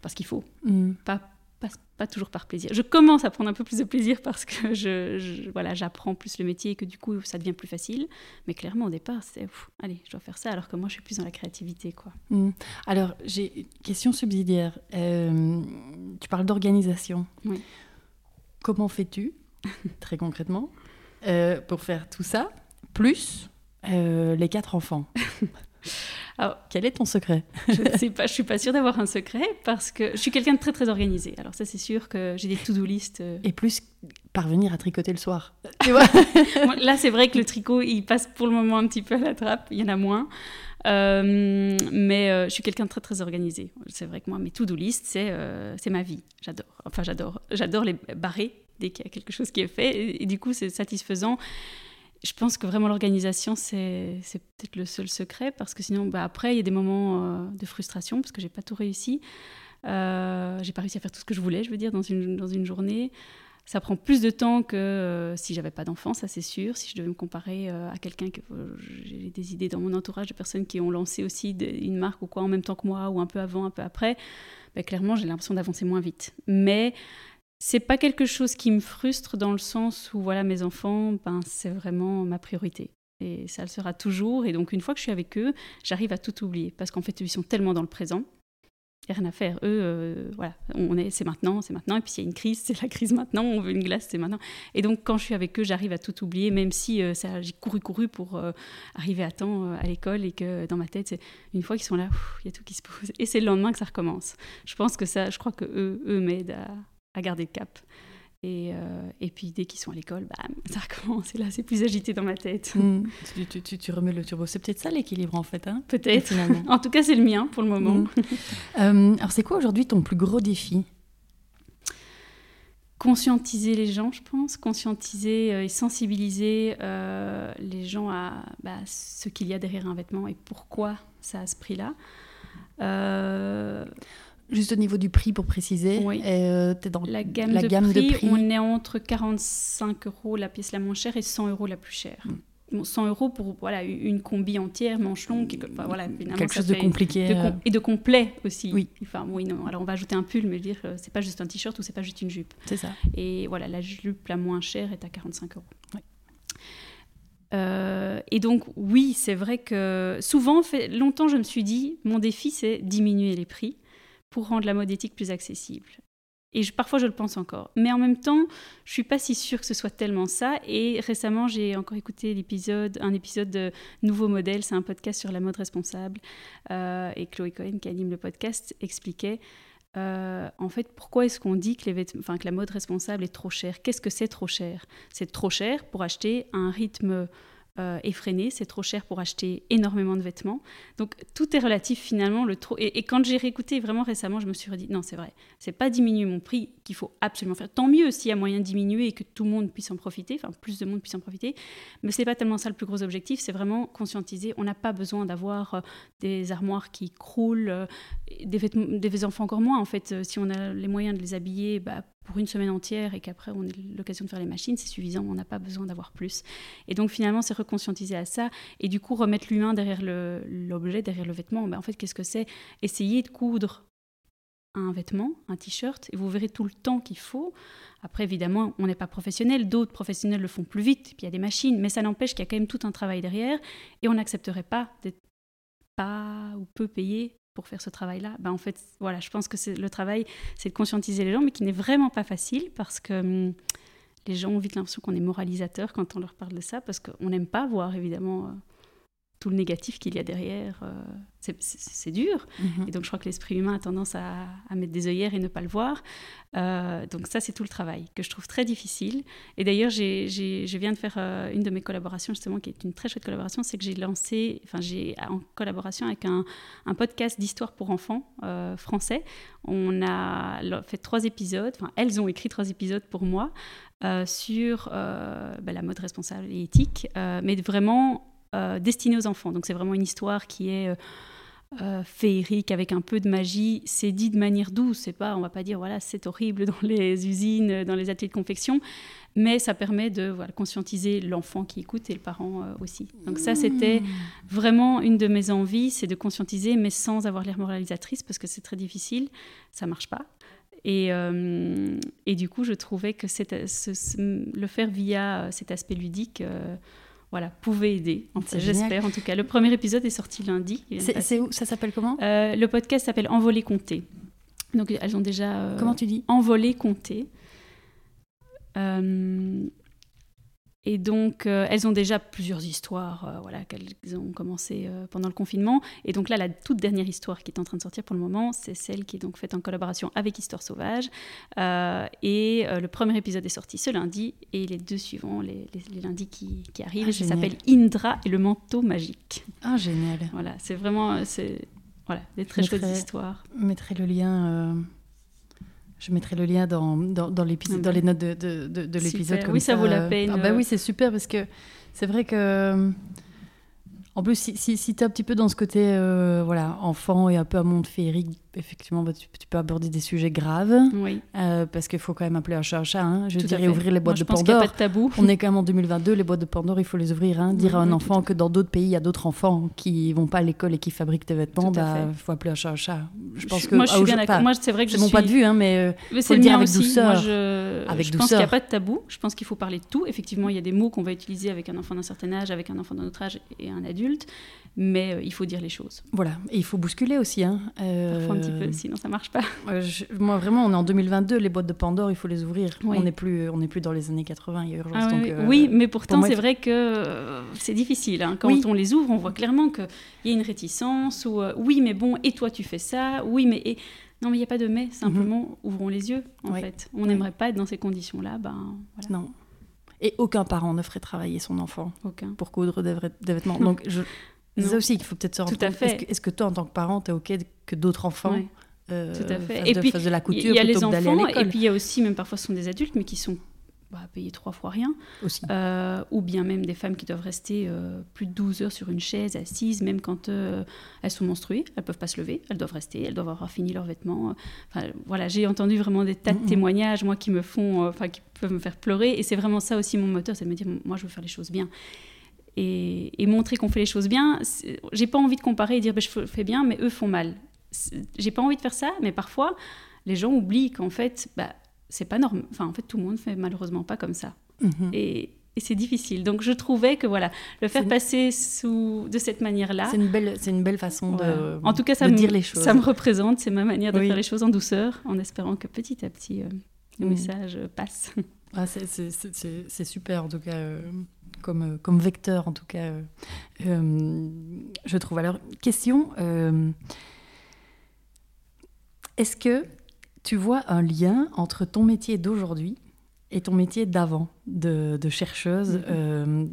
parce qu'il faut mm. pas, pas, pas toujours par plaisir. Je commence à prendre un peu plus de plaisir parce que (laughs) je, je- voilà, j'apprends plus le métier et que du coup ça devient plus facile. Mais clairement au départ, c'est allez, je dois faire ça alors que moi je suis plus dans la créativité. quoi. Mm. Alors, j'ai une question subsidiaire. Euh, tu parles d'organisation. Oui. Comment fais-tu, (laughs) très concrètement, pour faire tout ça, plus euh, les quatre enfants (laughs) Alors, Quel est ton secret? (laughs) Je ne sais pas, je suis pas sûre d'avoir un secret parce que je suis quelqu'un de très très organisé. Alors ça c'est sûr que j'ai des to-do list. euh. Et plus parvenir à tricoter le soir. Tu vois (laughs) Moi, Là c'est vrai que le tricot il passe pour le moment un petit peu à la trappe, il y en a moins. Euh, mais euh, je suis quelqu'un de très très organisé. C'est vrai que moi mes to-do list c'est euh, ma vie. J'adore. Enfin j'adore. J'adore les barrer dès qu'il y a quelque chose qui est fait et, et du coup c'est satisfaisant. Je pense que vraiment l'organisation c'est peut-être le seul secret parce que sinon bah, après il y a des moments euh, de frustration parce que j'ai pas tout réussi. Euh, j'ai pas réussi à faire tout ce que je voulais, je veux dire, dans une, dans une journée. Ça prend plus de temps que euh, si j'avais pas d'enfant, ça c'est sûr. Si je devais me comparer euh, à quelqu'un que euh, j'ai des idées dans mon entourage de personnes qui ont lancé aussi une marque ou quoi en même temps que moi ou un peu avant, un peu après, ben, clairement j'ai l'impression d'avancer moins vite. Mais c'est pas quelque chose qui me frustre dans le sens où voilà mes enfants, ben c'est vraiment ma priorité. Et ça le sera toujours. Et donc une fois que je suis avec eux, j'arrive à tout oublier parce qu'en fait ils sont tellement dans le présent. Il n'y a rien à faire. Eux, euh, voilà, on est, c'est maintenant, c'est maintenant. Et puis s'il y a une crise, c'est la crise maintenant. On veut une glace, c'est maintenant. Et donc quand je suis avec eux, j'arrive à tout oublier, même si euh, j'ai couru, couru pour euh, arriver à temps à l'école et que dans ma tête, une fois qu'ils sont là, il y a tout qui se pose. Et c'est le lendemain que ça recommence. Je pense que ça, je crois que eux, eux m'aident à, à garder le cap. Et, euh, et puis dès qu'ils sont à l'école, bam, (laughs) ça recommence. Et là, c'est plus agité dans ma tête. Mm. tu, tu- tu- tu remets le turbo. C'est peut-être ça l'équilibre en fait. Hein, Peut-être. (laughs) En tout cas, c'est le mien pour le moment. Mm. (laughs) Euh, alors, c'est quoi aujourd'hui ton plus gros défi? Conscientiser les gens, je pense, conscientiser euh, et sensibiliser euh, les gens à bah, ce qu'il y a derrière un vêtement et pourquoi ça a ce prix-là. Juste au niveau du prix, pour préciser, Oui. euh, t'es dans la gamme, la de, gamme prix, de prix. on est entre 45 euros la pièce la moins chère et 100 euros la plus chère. Mm. Bon, 100 euros pour voilà, une combi entière, manche longue, quelque, enfin, voilà, finalement, quelque chose de compliqué. de euh, com- et de complet aussi. Oui. Enfin, oui, non. Alors, on va ajouter un pull, mais dire, euh, c'est pas juste un t-shirt ou c'est pas juste une jupe. c'est ça. Et voilà, la jupe la moins chère est à 45 euros. Euh, et donc, oui, c'est vrai que souvent, fait, longtemps, je me suis dit, mon défi, c'est diminuer les prix pour rendre la mode éthique plus accessible. Et parfois, je le pense encore. Mais en même temps, je suis pas si sûre que ce soit tellement ça. Et récemment, j'ai encore écouté l'épisode, un épisode de Nouveau Modèle. C'est un podcast sur la mode responsable. Euh, et Chloé Cohen, qui anime le podcast, expliquait euh, en fait, pourquoi est-ce qu'on dit que, que la mode responsable est trop chère? Qu'est-ce que c'est trop cher? C'est trop cher pour acheter un rythme euh, effréné, c'est trop cher pour acheter énormément de vêtements. Donc tout est relatif finalement. Le trop... et, quand j'ai réécouté vraiment récemment, je me suis dit non, c'est vrai, c'est pas diminuer mon prix qu'il faut absolument faire. Tant mieux s'il y a moyen de diminuer et que tout le monde puisse en profiter, enfin plus de monde puisse en profiter. Mais c'est pas tellement ça le plus gros objectif, c'est vraiment conscientiser. On n'a pas besoin d'avoir euh, des armoires qui croulent, euh, des, vêtements, des enfants encore moins. En fait, Euh, si on a les moyens de les habiller bah, pour une semaine entière et qu'après on ait l'occasion de faire les machines, c'est suffisant. On n'a pas besoin d'avoir plus. Et donc finalement, c'est reconscientiser à ça et du coup remettre l'humain derrière l'objet, derrière le vêtement. Bah, en fait, qu'est-ce que c'est? Essayer de coudre un vêtement, un t-shirt, et vous verrez tout le temps qu'il faut. Après, évidemment, on n'est pas professionnel, d'autres professionnels le font plus vite, puis il y a des machines, mais ça n'empêche qu'il y a quand même tout un travail derrière, et on n'accepterait pas d'être pas ou peu payé pour faire ce travail-là. Ben, en fait, voilà, je pense que c'est le travail, c'est de conscientiser les gens, mais qui n'est vraiment pas facile, parce que hum, les gens ont vite l'impression qu'on est moralisateur quand on leur parle de ça, parce qu'on n'aime pas voir, évidemment, euh, tout le négatif qu'il y a derrière, c'est dur. Mhm. Et donc je crois que l'esprit humain a tendance à, à, mettre des œillères et ne pas le voir. Euh, donc ça, c'est tout le travail que je trouve très difficile. Et d'ailleurs, je viens de faire euh, une de mes collaborations, justement, qui est une très chouette collaboration, c'est que j'ai lancé, enfin j'ai en collaboration avec un, un podcast d'histoire pour enfants euh, français. On a fait trois épisodes, enfin elles ont écrit trois épisodes pour moi sur bah, la mode responsable et éthique, mais vraiment destinée aux enfants. Donc c'est vraiment une histoire qui est euh, féerique avec un peu de magie, c'est dit de manière douce. C'est pas, on va pas dire voilà c'est horrible (laughs) dans les usines, dans les ateliers de confection, mais ça permet de voilà, conscientiser l'enfant qui écoute et le parent euh, aussi. Donc ça c'était mmh. vraiment une de mes envies, c'est de conscientiser, mais sans avoir l'air moralisatrice parce que c'est très difficile, ça marche pas. Et, euh, et, du coup, je trouvais que le faire via cet aspect ludique, voilà, pouvait aider. J'espère en tout cas. Le premier épisode est sorti lundi. C'est où? Ça s'appelle comment? Euh, Le podcast s'appelle Envolé Compté. Donc elles ont déjà. Euh, comment tu dis? Envolé Compté. Euh, et donc, euh, elles ont déjà plusieurs histoires euh, voilà, qu'elles ont commencé euh, pendant le confinement. Et donc là, la toute dernière histoire qui est en train de sortir pour le moment, c'est celle qui est donc faite en collaboration avec Histoire Sauvage. et le premier épisode est sorti ce lundi, et les deux suivants, les, les, lundis qui, qui arrivent, ah, s'appelle Indra et le manteau magique. Ah, génial. Voilà, c'est vraiment voilà, des très chouettes histoires. Je mettrai le lien je mettrai le lien dans, dans, dans, l'épisode, dans les notes de, de, de, l'épisode. Oui, ça, vaut la peine. Ah bah oui, c'est super parce que c'est vrai que en plus, si, si, si tu es un petit peu dans ce côté euh, voilà, enfant et un peu un monde féerique, effectivement, bah, tu, peux aborder des sujets graves. Oui. Euh, parce qu'il faut quand même appeler un chat un chat. Hein. Je dirais ouvrir les boîtes Moi, de Pandore. Pas de tabou. On est quand même en 2022, les boîtes de Pandore, il faut les ouvrir. Hein. Dire à un enfant que dans d'autres pays, il y a d'autres enfants qui vont pas à l'école et qui fabriquent des vêtements, il bah, faut appeler un chat un chat. Je pense que. Moi, je suis bien d'accord. Moi, c'est vrai que je mon suis... point de vue, hein, mais, euh, mais faut le dire avec aussi. douceur. Moi, je... Avec je douceur. pense qu'il n'y a pas de tabou. Je pense qu'il faut parler de tout. Effectivement, il y a des mots qu'on va utiliser avec un enfant d'un certain âge, avec un enfant d'un autre âge et un adulte mais euh, il faut dire les choses. Voilà, et il faut bousculer aussi. Hein. Euh... Parfois un petit peu, sinon ça marche pas. moi vraiment, on est en 2022, les boîtes de Pandore, il faut les ouvrir. On n'est plus, on plus dans les années 80, il y a urgence. Ah, donc, oui, euh, oui, mais pourtant c'est vrai que euh, c'est difficile. Hein. Quand on les ouvre, on voit clairement qu'il y a une réticence, ou oui, mais bon, et toi tu fais ça, oui, mais... Et... Non, mais il n'y a pas de mais, simplement Mhm. ouvrons les yeux, en fait. On n'aimerait pas être dans ces conditions-là, ben voilà. Non. Et aucun parent ne ferait travailler son enfant aucun. pour coudre des, des vêtements. Donc je, c'est ça aussi qu'il faut peut-être se rendre Tout à compte. fait. Est-ce que, est que, toi, en tant que parent, tu es OK que d'autres enfants Ouais. euh, Tout à fait. fassent, Et de, puis, de la couture Il y a les enfants, et puis il y a aussi, même parfois ce sont des adultes, mais qui sont bah, payés trois fois rien. aussi Euh, ou bien même des femmes qui doivent rester euh, plus de 12 heures sur une chaise, assises, même quand euh, elles sont menstruées. Elles ne peuvent pas se lever, elles doivent rester, elles doivent avoir fini leurs vêtements. Enfin, voilà, j'ai entendu vraiment des tas de témoignages, moi, qui me font, enfin, qui peuvent me faire pleurer. Et c'est vraiment ça aussi mon moteur, c'est de me dire, moi, je veux faire les choses bien. Et, et montrer qu'on fait les choses bien, j'ai pas envie de comparer et dire, ben, je fais bien, mais eux font mal. J'ai pas envie de faire ça, mais parfois, les gens oublient qu'en fait, bah, c'est pas normal. Enfin, en fait, tout le monde fait malheureusement pas comme ça Mhm. et, et c'est difficile. Donc je trouvais que voilà, le faire passer sous de cette manière-là. C'est une belle, c'est une belle façon voilà. de, en tout cas, ça me, dire les choses. ça me représente, c'est ma manière de Oui. faire les choses en douceur, en espérant que petit à petit euh, le Mm. message passe. Ah, c'est super, en tout cas, euh, comme, euh, comme vecteur, en tout cas, euh, euh, je trouve. Alors, question, est-ce que tu vois un lien entre ton métier d'aujourd'hui et ton métier d'avant, de, de chercheuse Mhm. Euh,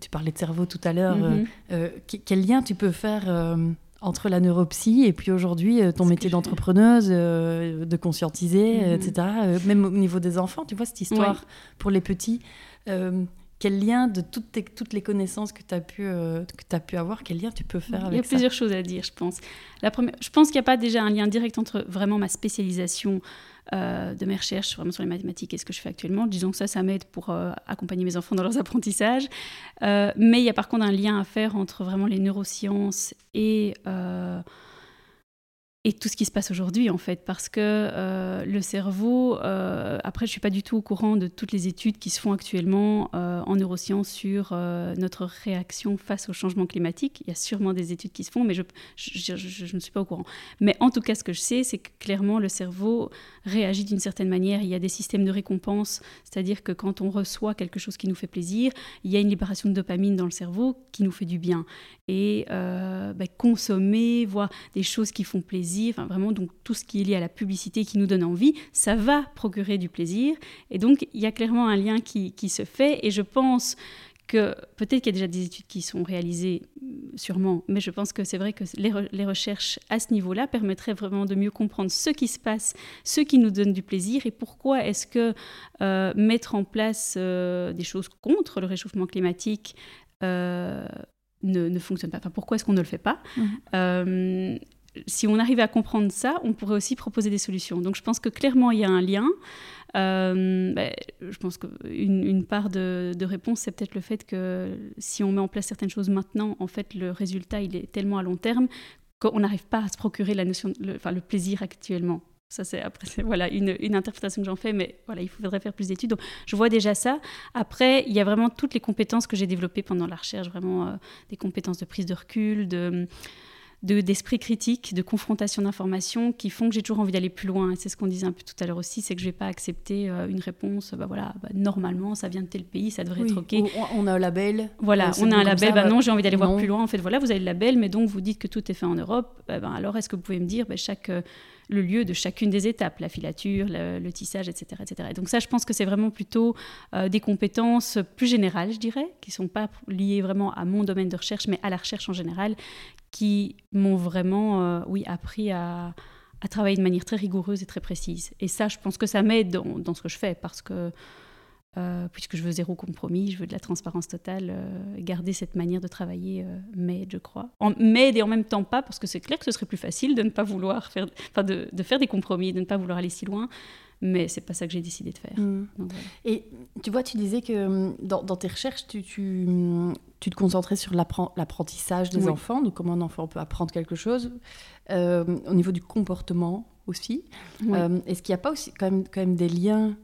Tu parlais de cerveau tout à l'heure. euh, que- quel lien tu peux faire euh, entre la neuropsy et puis aujourd'hui ton métier d'entrepreneuse, de conscientiser, Mhm. etc. Même au niveau des enfants, tu vois, cette histoire pour les petits. Quel lien de toutes, tes- toutes les connaissances que tu as, pu, euh, que as pu avoir, quel lien tu peux faire Il y a avec ça plusieurs choses à dire, je pense. La première, je pense qu'il n'y a pas déjà un lien direct entre vraiment ma spécialisation euh, de mes recherches vraiment sur les mathématiques et ce que je fais actuellement. Disons que ça, ça m'aide pour euh, accompagner mes enfants dans leurs apprentissages. Mais il y a par contre un lien à faire entre vraiment les neurosciences et, et tout ce qui se passe aujourd'hui en fait parce que euh, le cerveau euh, après je suis pas du tout au courant de toutes les études qui se font actuellement euh, en neurosciences sur notre réaction face au changement climatique. Il y a sûrement des études qui se font mais je, ne suis pas au courant. Mais en tout cas ce que je sais c'est que clairement le cerveau réagit d'une certaine manière. Il y a des systèmes de récompense c'est-à-dire que quand on reçoit quelque chose qui nous fait plaisir il y a une libération de dopamine dans le cerveau qui nous fait du bien et bah, consommer voir des choses qui font plaisir enfin vraiment donc tout ce qui est lié à la publicité qui nous donne envie, ça va procurer du plaisir. Et donc il y a clairement un lien qui, qui se fait et je pense que peut-être qu'il y a déjà des études qui sont réalisées, sûrement, mais je pense que c'est vrai que les, les, recherches à ce niveau-là permettraient vraiment de mieux comprendre ce qui se passe, ce qui nous donne du plaisir et pourquoi est-ce que euh, mettre en place euh, des choses contre le réchauffement climatique euh, ne, ne, fonctionne pas. Enfin, pourquoi est-ce qu'on ne le fait pas mmh si on arrivait à comprendre ça, on pourrait aussi proposer des solutions. Donc je pense que clairement, il y a un lien. Euh, ben, je pense qu'une une part de, réponse, c'est peut-être le fait que si on met en place certaines choses maintenant, en fait, le résultat, il est tellement à long terme qu'on n'arrive pas à se procurer la notion, le, enfin, le plaisir actuellement. Ça, c'est après, voilà une, une, interprétation que j'en fais, mais voilà, il faudrait faire plus d'études. Donc, je vois déjà ça. Après, il y a vraiment toutes les compétences que j'ai développées pendant la recherche, vraiment euh, des compétences de prise de recul, de d'esprit critique, de confrontation d'informations qui font que j'ai toujours envie d'aller plus loin. Et c'est ce qu'on disait un peu tout à l'heure aussi, c'est que je vais pas accepter euh, une réponse, bah voilà, bah, normalement ça vient de tel pays, ça devrait être OK. On a un label. Voilà, on a un label, bah, non, j'ai envie d'aller voir plus loin. En fait, voilà, vous avez le label, mais donc vous dites que tout est fait en Europe. Bah, ben, alors est-ce que vous pouvez me dire chaque... Euh, le lieu de chacune des étapes, la filature, le, tissage, etc., etc. donc ça, je pense que c'est vraiment plutôt euh, des compétences plus générales, je dirais, qui ne sont pas liées vraiment à mon domaine de recherche, mais à la recherche en général, qui m'ont vraiment, euh, oui, appris à, travailler de manière très rigoureuse et très précise. Et ça, je pense que ça m'aide dans, ce que je fais, parce que euh, puisque je veux zéro compromis, je veux de la transparence totale, euh, garder cette manière de travailler m'aide, je crois. M'aide et en même temps pas, parce que c'est clair que ce serait plus facile de ne pas vouloir faire, enfin de, de, faire des compromis, de ne pas vouloir aller si loin mais c'est pas ça que j'ai décidé de faire. Mm. Et tu vois, tu disais que hum, dans, tes recherches, tu, tu, tu, te concentrais sur l'apprentissage des enfants, donc comment un enfant peut apprendre quelque chose, euh, au niveau du comportement aussi. Euh, est-ce qu'il n'y a pas aussi quand même, quand même des liens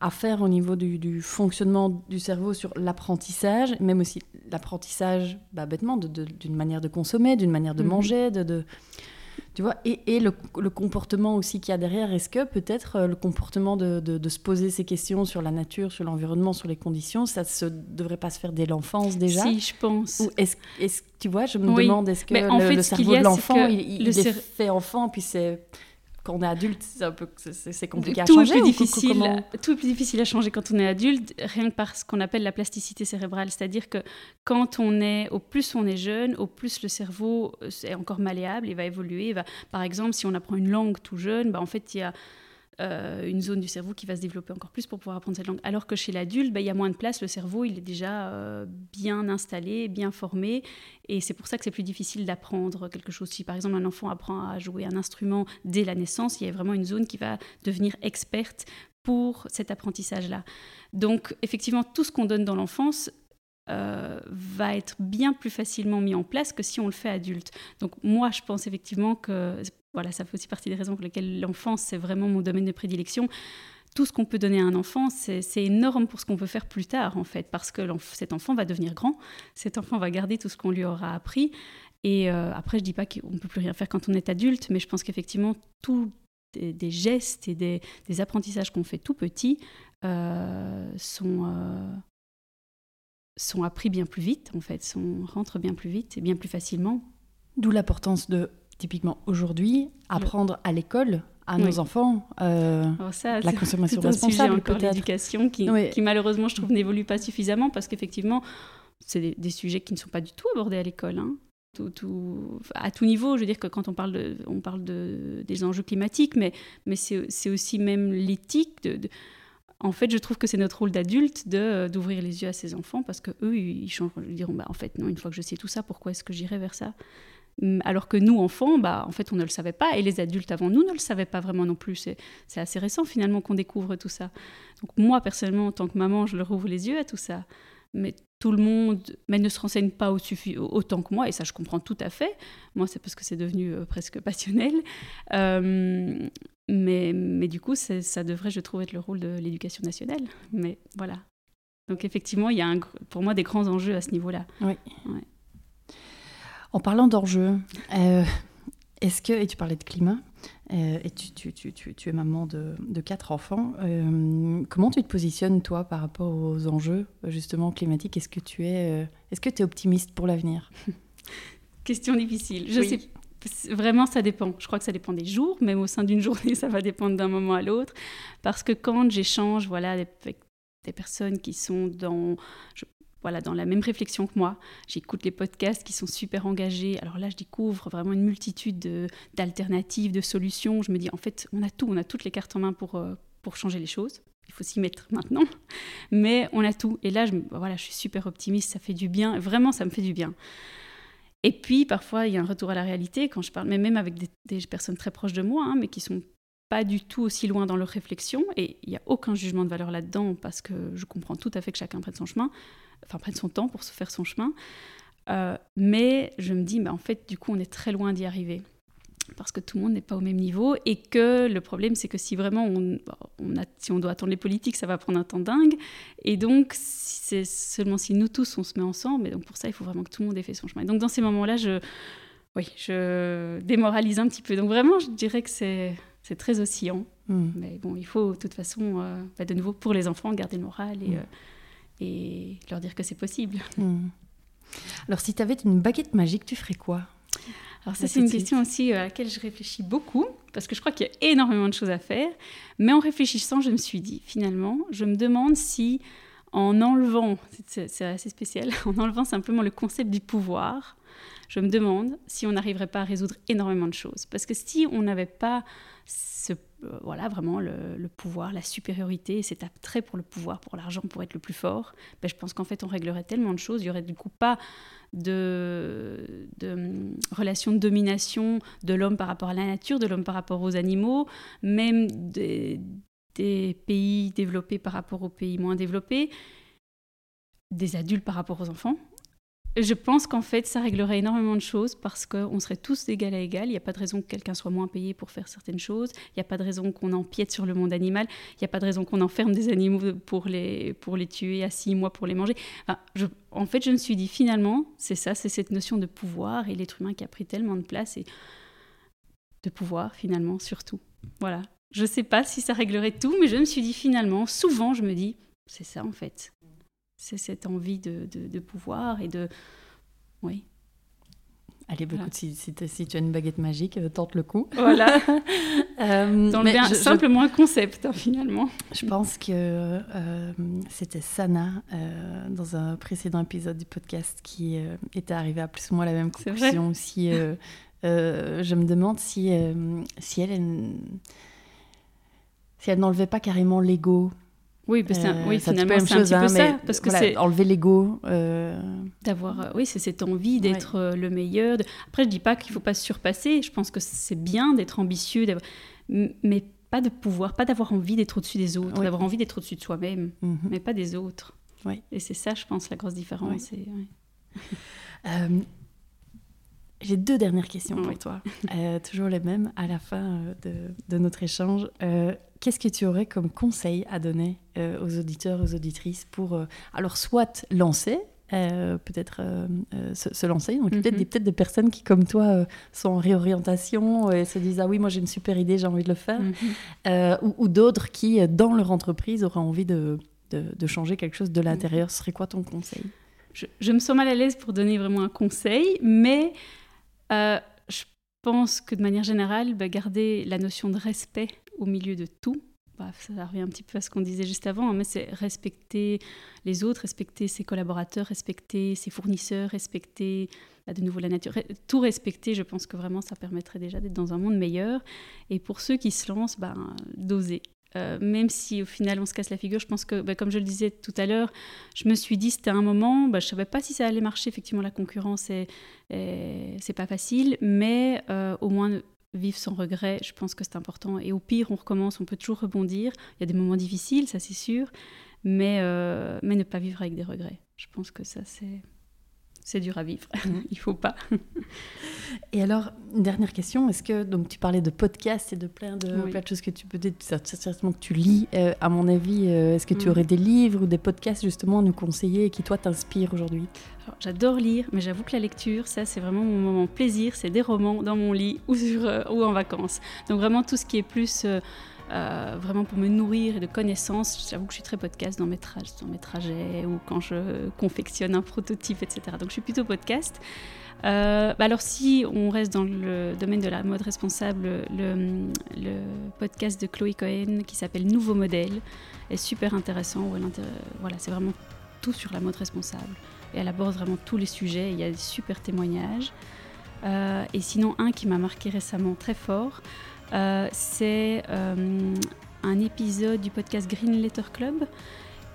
à faire au niveau du, fonctionnement du cerveau sur l'apprentissage, même aussi l'apprentissage, bah, bêtement, d'une manière de consommer, d'une manière de mm-hmm. manger, de... Tu vois, et, le, comportement aussi qu'il y a derrière, est-ce que peut-être euh, le comportement de, se poser ces questions sur la nature, sur l'environnement, sur les conditions, ça ne devrait pas se faire dès l'enfance déjà? Si, je pense. Ou est-ce, est tu vois, je me demande, est-ce que le, cerveau de l'enfant, il, est fait enfant, puis c'est quand on est adulte, c'est un peu c'est compliqué à tout changer. Est plus difficile, Tout est plus difficile à changer quand on est adulte, rien que par ce qu'on appelle la plasticité cérébrale, c'est-à-dire que quand on est, au plus on est jeune, au plus le cerveau est encore malléable, il va évoluer. va, par exemple, si on apprend une langue tout jeune, bah, en fait, il y a euh, une zone du cerveau qui va se développer encore plus pour pouvoir apprendre cette langue. Alors que chez l'adulte, bah, il y a moins de place, le cerveau il est déjà euh, bien installé, bien formé, et c'est pour ça que c'est plus difficile d'apprendre quelque chose. Si par exemple un enfant apprend à jouer un instrument dès la naissance, il y a vraiment une zone qui va devenir experte pour cet apprentissage-là. Donc effectivement, tout ce qu'on donne dans l'enfance euh, va être bien plus facilement mis en place que si on le fait adulte. Donc moi, je pense effectivement que voilà, ça fait aussi partie des raisons pour lesquelles l'enfance, c'est vraiment mon domaine de prédilection. Tout ce qu'on peut donner à un enfant, c'est énorme pour ce qu'on peut faire plus tard, en fait, parce que cet enfant va devenir grand, cet enfant va garder tout ce qu'on lui aura appris. Et euh, après, je dis pas qu'on ne peut plus rien faire quand on est adulte, mais je pense qu'effectivement, tous des, gestes et des, apprentissages qu'on fait tout petit euh, sont, euh, sont appris bien plus vite, en fait, sont, rentrent bien plus vite et bien plus facilement. D'où l'importance de typiquement aujourd'hui, apprendre à l'école à nos enfants euh, oh, la consommation responsable, encore l'éducation qui, qui, malheureusement je trouve n'évolue pas suffisamment parce qu'effectivement c'est des, sujets qui ne sont pas du tout abordés à l'école. Hein. Tout, tout, à tout niveau, je veux dire que quand on parle, de, on parle de, des enjeux climatiques, mais, mais c'est aussi même l'éthique de, en fait, je trouve que c'est notre rôle d'adulte d'ouvrir les yeux à ces enfants parce que eux, ils, changent, ils diront bah en fait non, une fois que je sais tout ça, pourquoi est-ce que j'irai vers ça? Alors que nous, enfants, bah, en fait, on ne le savait pas, et les adultes avant nous ne le savaient pas vraiment non plus. C'est assez récent, finalement, qu'on découvre tout ça. Donc moi, personnellement, en tant que maman, je leur ouvre les yeux à tout ça. mais tout le monde mais ne se renseigne pas au autant que moi, et ça je comprends tout à fait. Moi, c'est parce que c'est devenu euh, presque (laughs) passionnel. Euh, mais, mais du coup, ça devrait, je trouve, être le rôle de l'éducation nationale. Mais voilà. Donc effectivement, il y a un, pour moi des grands enjeux à ce niveau-là. Oui. En parlant d'enjeux, euh, est-ce que, et tu parlais de climat, euh, et tu, tu, tu, tu, es maman de, de quatre enfants, euh, comment tu te positionnes toi par rapport aux enjeux justement climatiques? Est-ce que tu es, est-ce que es optimiste pour l'avenir? (laughs) Question difficile. Je sais Vraiment, ça dépend. Je crois que ça dépend des jours, même au sein d'une (laughs) journée, ça va dépendre d'un moment à l'autre. Parce que quand j'échange voilà, avec des personnes qui sont dans, voilà, dans la même réflexion que moi. J'écoute les podcasts qui sont super engagés. Alors là, je découvre vraiment une multitude d'alternatives, de, solutions. Je me dis, en fait, on a tout, on a toutes les cartes en main pour, euh, pour changer les choses. Il faut s'y mettre (laughs) maintenant. Mais on a tout. Et là, je, voilà, je suis super optimiste, ça fait du bien. Vraiment, ça me fait du bien. Et puis, parfois, il y a un retour à la réalité quand je parle, mais même avec des, personnes très proches de moi, hein, mais qui sont pas du tout aussi loin dans leur réflexion, et il n'y a aucun jugement de valeur là-dedans, parce que je comprends tout à fait que chacun prenne son chemin, enfin prenne son temps pour se faire son chemin. Euh, mais je me dis, bah, en fait, du coup, on est très loin d'y arriver. Parce que tout le monde n'est pas au même niveau et que le problème, c'est que si vraiment on, si on doit attendre les politiques, ça va prendre un temps dingue. Et donc, c'est seulement si nous tous on se met ensemble. Et donc, pour ça, il faut vraiment que tout le monde ait fait son chemin. Et donc, dans ces moments-là, je, oui, je démoralise un petit peu. Donc, vraiment, je dirais que c'est c'est très oscillant. Hmm. Mais bon, il faut de toute façon, euh, bah, de nouveau pour les enfants, garder le moral et, hmm. euh, et leur dire que c'est possible. (laughs) Hmm. Alors, si tu avais une baguette magique, tu ferais quoi? Alors ça, c'est une question aussi à laquelle je réfléchis beaucoup, parce que je crois qu'il y a énormément de choses à faire. Mais en réfléchissant, je me suis dit, finalement, je me demande si, en enlevant, c'est assez spécial, (laughs) en enlevant simplement le concept du pouvoir, je me demande si on n'arriverait pas à résoudre énormément de choses. Parce que si on n'avait pas euh, voilà, vraiment le, pouvoir, la supériorité, cet attrait pour le pouvoir, pour l'argent, pour être le plus fort, ben, je pense qu'en fait on réglerait tellement de choses, il n'y aurait du coup pas de, de hum, relation de domination de l'homme par rapport à la nature, de l'homme par rapport aux animaux, même des pays développés par rapport aux pays moins développés, des adultes par rapport aux enfants. Je pense qu'en fait, ça réglerait énormément de choses parce qu'on serait tous d'égal à égal. Il n'y a pas de raison que quelqu'un soit moins payé pour faire certaines choses. Il n'y a pas de raison qu'on empiète sur le monde animal. Il n'y a pas de raison qu'on enferme des animaux pour les, pour les tuer à six mois pour les manger. en fait, je me suis dit finalement, c'est ça, c'est cette notion de pouvoir et l'être humain qui a pris tellement de place et de pouvoir finalement surtout. Voilà. Je ne sais pas si ça réglerait tout, mais je me suis dit finalement, souvent, je me dis, c'est ça en fait c'est cette envie de, de, pouvoir et de... Oui. Allez, beaucoup si, si, tu as une baguette magique, euh, tente le coup. Voilà. (laughs) euh, Dans le simplement un concept, hein, finalement. Je pense que euh, c'était Sana, euh, dans un précédent épisode du podcast, qui était arrivée à plus ou moins la même conclusion aussi. je me demande si, si elle, si elle n'enlevait pas carrément l'ego oui, euh, oui finalement, c'est un petit peu ça. Parce que c'est enlever l'ego. Euh, D'avoir, euh, oui, c'est cette envie d'être euh, le meilleur. Après, je dis pas qu'il faut pas se surpasser. Je pense que c'est bien d'être ambitieux, mais pas de pouvoir, pas d'avoir envie d'être au-dessus des autres, d'avoir envie d'être au-dessus de soi-même, mhm. mais pas des autres. Oui. Et c'est ça, je pense, la grosse différence. Et, J'ai deux dernières questions pour toi, toujours les mêmes à la fin de, de notre échange qu'est-ce que tu aurais comme conseil à donner euh, aux auditeurs, aux auditrices pour, euh, alors, soit lancer, euh, peut-être se, lancer. Donc, peut-être mhm. des, peut des personnes qui, comme toi, sont en réorientation et se disent Ah oui, moi j'ai une super idée, j'ai envie de le faire. Mhm. ou, d'autres qui, dans leur entreprise, auraient envie de, de, changer quelque chose de l'intérieur. Mhm. Ce serait quoi ton conseil? Je, me sens mal à l'aise pour donner vraiment un conseil, mais je pense que de manière générale, bah, garder la notion de respect au milieu de tout. Bah, ça revient un petit peu à ce qu'on disait juste avant, hein, mais c'est respecter les autres, respecter ses collaborateurs, respecter ses fournisseurs, respecter bah, de nouveau la nature. Tout respecter, je pense que vraiment ça permettrait déjà d'être dans un monde meilleur. Et pour ceux qui se lancent, bah, d'oser. Euh, même si au final on se casse la figure, je pense que, comme je le disais tout à l'heure, je me suis dit c'était un moment, je ne savais pas si ça allait marcher, effectivement la concurrence c'est pas facile, mais euh, au moins vivre sans regret, je pense que c'est important. Et au pire, on recommence, on peut toujours rebondir. Il y a des moments difficiles, ça c'est sûr, mais, euh, mais ne pas vivre avec des regrets. je pense que ça, c'est c'est dur à vivre. Mhm. (laughs) Il faut pas. Et alors, une dernière question. Est-ce que donc tu parlais de podcasts et de plein de, plein de choses que tu peux certainement que tu lis. Euh, à mon avis, euh, est-ce que tu mhm. aurais des livres ou des podcasts justement à nous conseiller qui toi t'inspirent aujourd'hui? J'adore lire, mais j'avoue que la lecture, ça c'est vraiment mon moment plaisir. C'est des romans dans mon lit ou sur euh, ou en vacances. Donc vraiment tout ce qui est plus euh, vraiment pour me nourrir et de connaissances. J'avoue que je suis très podcast dans mes, trajets ou quand je confectionne un prototype, etc. Donc je suis plutôt podcast. Euh, bah alors si on reste dans le domaine de la mode responsable, le, podcast de Chloé Cohen qui s'appelle Nouveau modèle est super intéressant. voilà, c'est vraiment tout sur la mode responsable et elle aborde vraiment tous les sujets. Il y a des super témoignages. Euh, et sinon un qui m'a marqué récemment très fort, c'est euh, un épisode du podcast Green Letter Club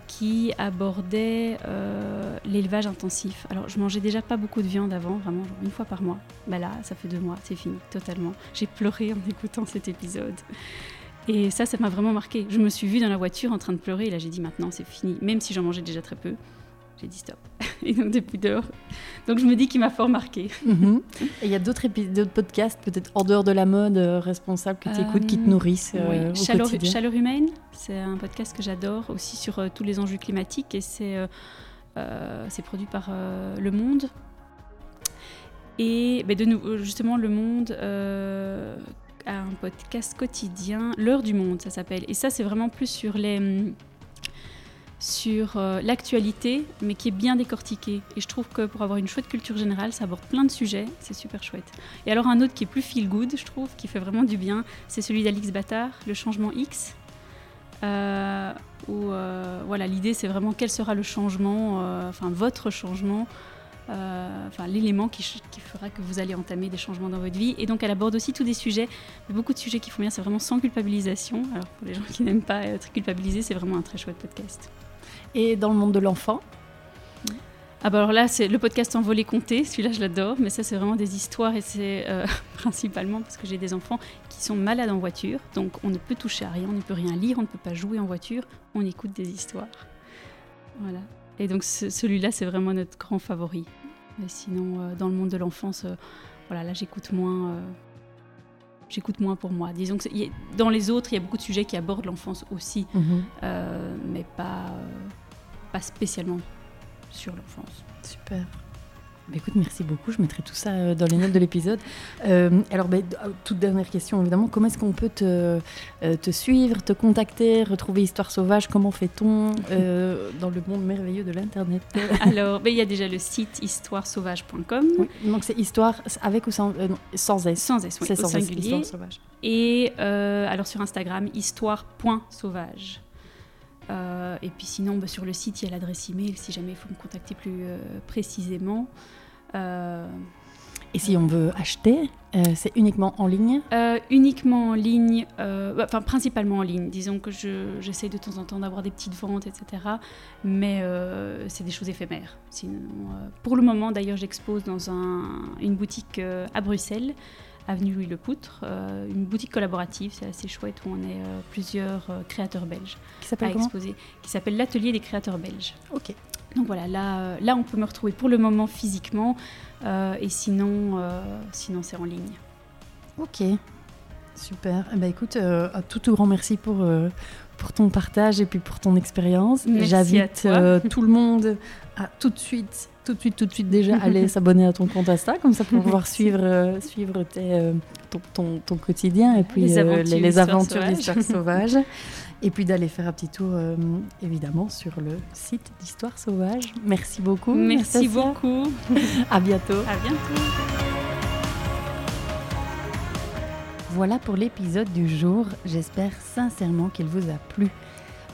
qui abordait euh, l'élevage intensif. Alors, je mangeais déjà pas beaucoup de viande avant, vraiment une fois par mois. Bah là, ça fait deux mois, c'est fini, totalement. J'ai pleuré en (laughs) écoutant cet épisode. Et ça, ça m'a vraiment marqué. Je me suis vue dans la voiture en train de pleurer et là, j'ai dit maintenant, c'est fini. Même si j'en mangeais déjà très peu, j'ai dit stop. (laughs) Et donc depuis dehors. Donc je me dis qu'il m'a fort marqué. Mhm. (laughs) Et il y a d'autres d'autres podcasts, peut-être en dehors de la mode, euh, responsables que tu écoutes, qui te euh, nourrissent euh, oui. Chaleur, Chaleur, humaine, c'est un podcast que j'adore aussi sur tous les enjeux climatiques et c'est c'est produit par Le Monde. Et de nous, justement, Le Monde a un podcast quotidien, L'heure du monde, ça s'appelle. Et ça, c'est vraiment plus sur les hum, sur euh, l'actualité, mais qui est bien décortiquée. Et je trouve que pour avoir une chouette culture générale, ça aborde plein de sujets, c'est super chouette. Et alors un autre qui est plus feel good, je trouve, qui fait vraiment du bien, c'est celui d'Alix Battard, Le changement X. Euh, où euh, voilà, l'idée c'est vraiment quel sera le changement, enfin votre changement, enfin l'élément qui, qui, fera que vous allez entamer des changements dans votre vie. Et donc elle aborde aussi tous des sujets, beaucoup de sujets qui font bien, c'est vraiment sans culpabilisation. Alors pour les gens qui n'aiment pas être culpabilisés, c'est vraiment un très chouette podcast et dans le monde de l'enfant ah bah alors là, c'est le podcast Envolé Compté, celui-là je l'adore, mais ça c'est vraiment des histoires et c'est euh, (laughs) principalement parce que j'ai des enfants qui sont malades en voiture, donc on ne peut toucher à rien, on ne peut rien lire, on ne peut pas jouer en voiture, on écoute des histoires. Voilà. Et donc celui-là c'est vraiment notre grand favori. Mais sinon, euh, dans le monde de l'enfance, euh, voilà, là j'écoute moins j'écoute moins pour moi. Disons que dans les autres, il y a beaucoup de sujets qui abordent l'enfance aussi, mhm. mais pas, pas spécialement sur l'enfance. Super. Bah, écoute, merci beaucoup. Je mettrai tout ça euh, dans les notes de l'épisode. Euh, alors, bah, euh, toute dernière question, évidemment. Comment est-ce qu'on peut te, te, suivre, te contacter, retrouver Histoire Sauvage? Comment fait-on (laughs) dans le monde merveilleux de l'Internet? (laughs) Alors, bah, il y a déjà le site histoiresauvage.com. donc, c'est histoire avec ou sans, sans S Sans S, oui, c'est sans singulier. sauvage. Et alors, sur Instagram, histoire.sauvage. Euh, et puis sinon, bah, sur le site, il y a l'adresse email si jamais il faut me contacter plus euh, précisément. Euh, et si on veut acheter, c'est uniquement en ligne? Uniquement en ligne, enfin principalement en ligne. Disons que j'essaie de temps en temps d'avoir des petites ventes, etc. Mais c'est des choses éphémères. Sinon, pour le moment, d'ailleurs, j'expose dans un, une boutique à Bruxelles avenue Louis Le Poutre, euh, une boutique collaborative, c'est assez chouette où on est euh, plusieurs euh, créateurs belges qui à exposer, qui s'appelle l'atelier des créateurs belges. Ok. Donc voilà, là, là on peut me retrouver pour le moment physiquement et sinon, sinon c'est en ligne. Ok, super. Eh ben, écoute, un tout, tout grand merci pour, pour ton partage et puis pour ton expérience. J'invite tout le monde à tout de suite tout de suite, tout de suite déjà (laughs) aller s'abonner à ton compte Insta, comme ça pour pouvoir suivre, euh, suivre tes, euh, ton, ton, quotidien et puis les euh, aventures, les, aventures d'Histoire (laughs) Sauvage. Et puis d'aller faire un petit tour, évidemment, sur le site d'Histoire Sauvage. Merci beaucoup. Merci beaucoup. (laughs) à bientôt. À bientôt. Voilà pour l'épisode du jour. J'espère sincèrement qu'il vous a plu.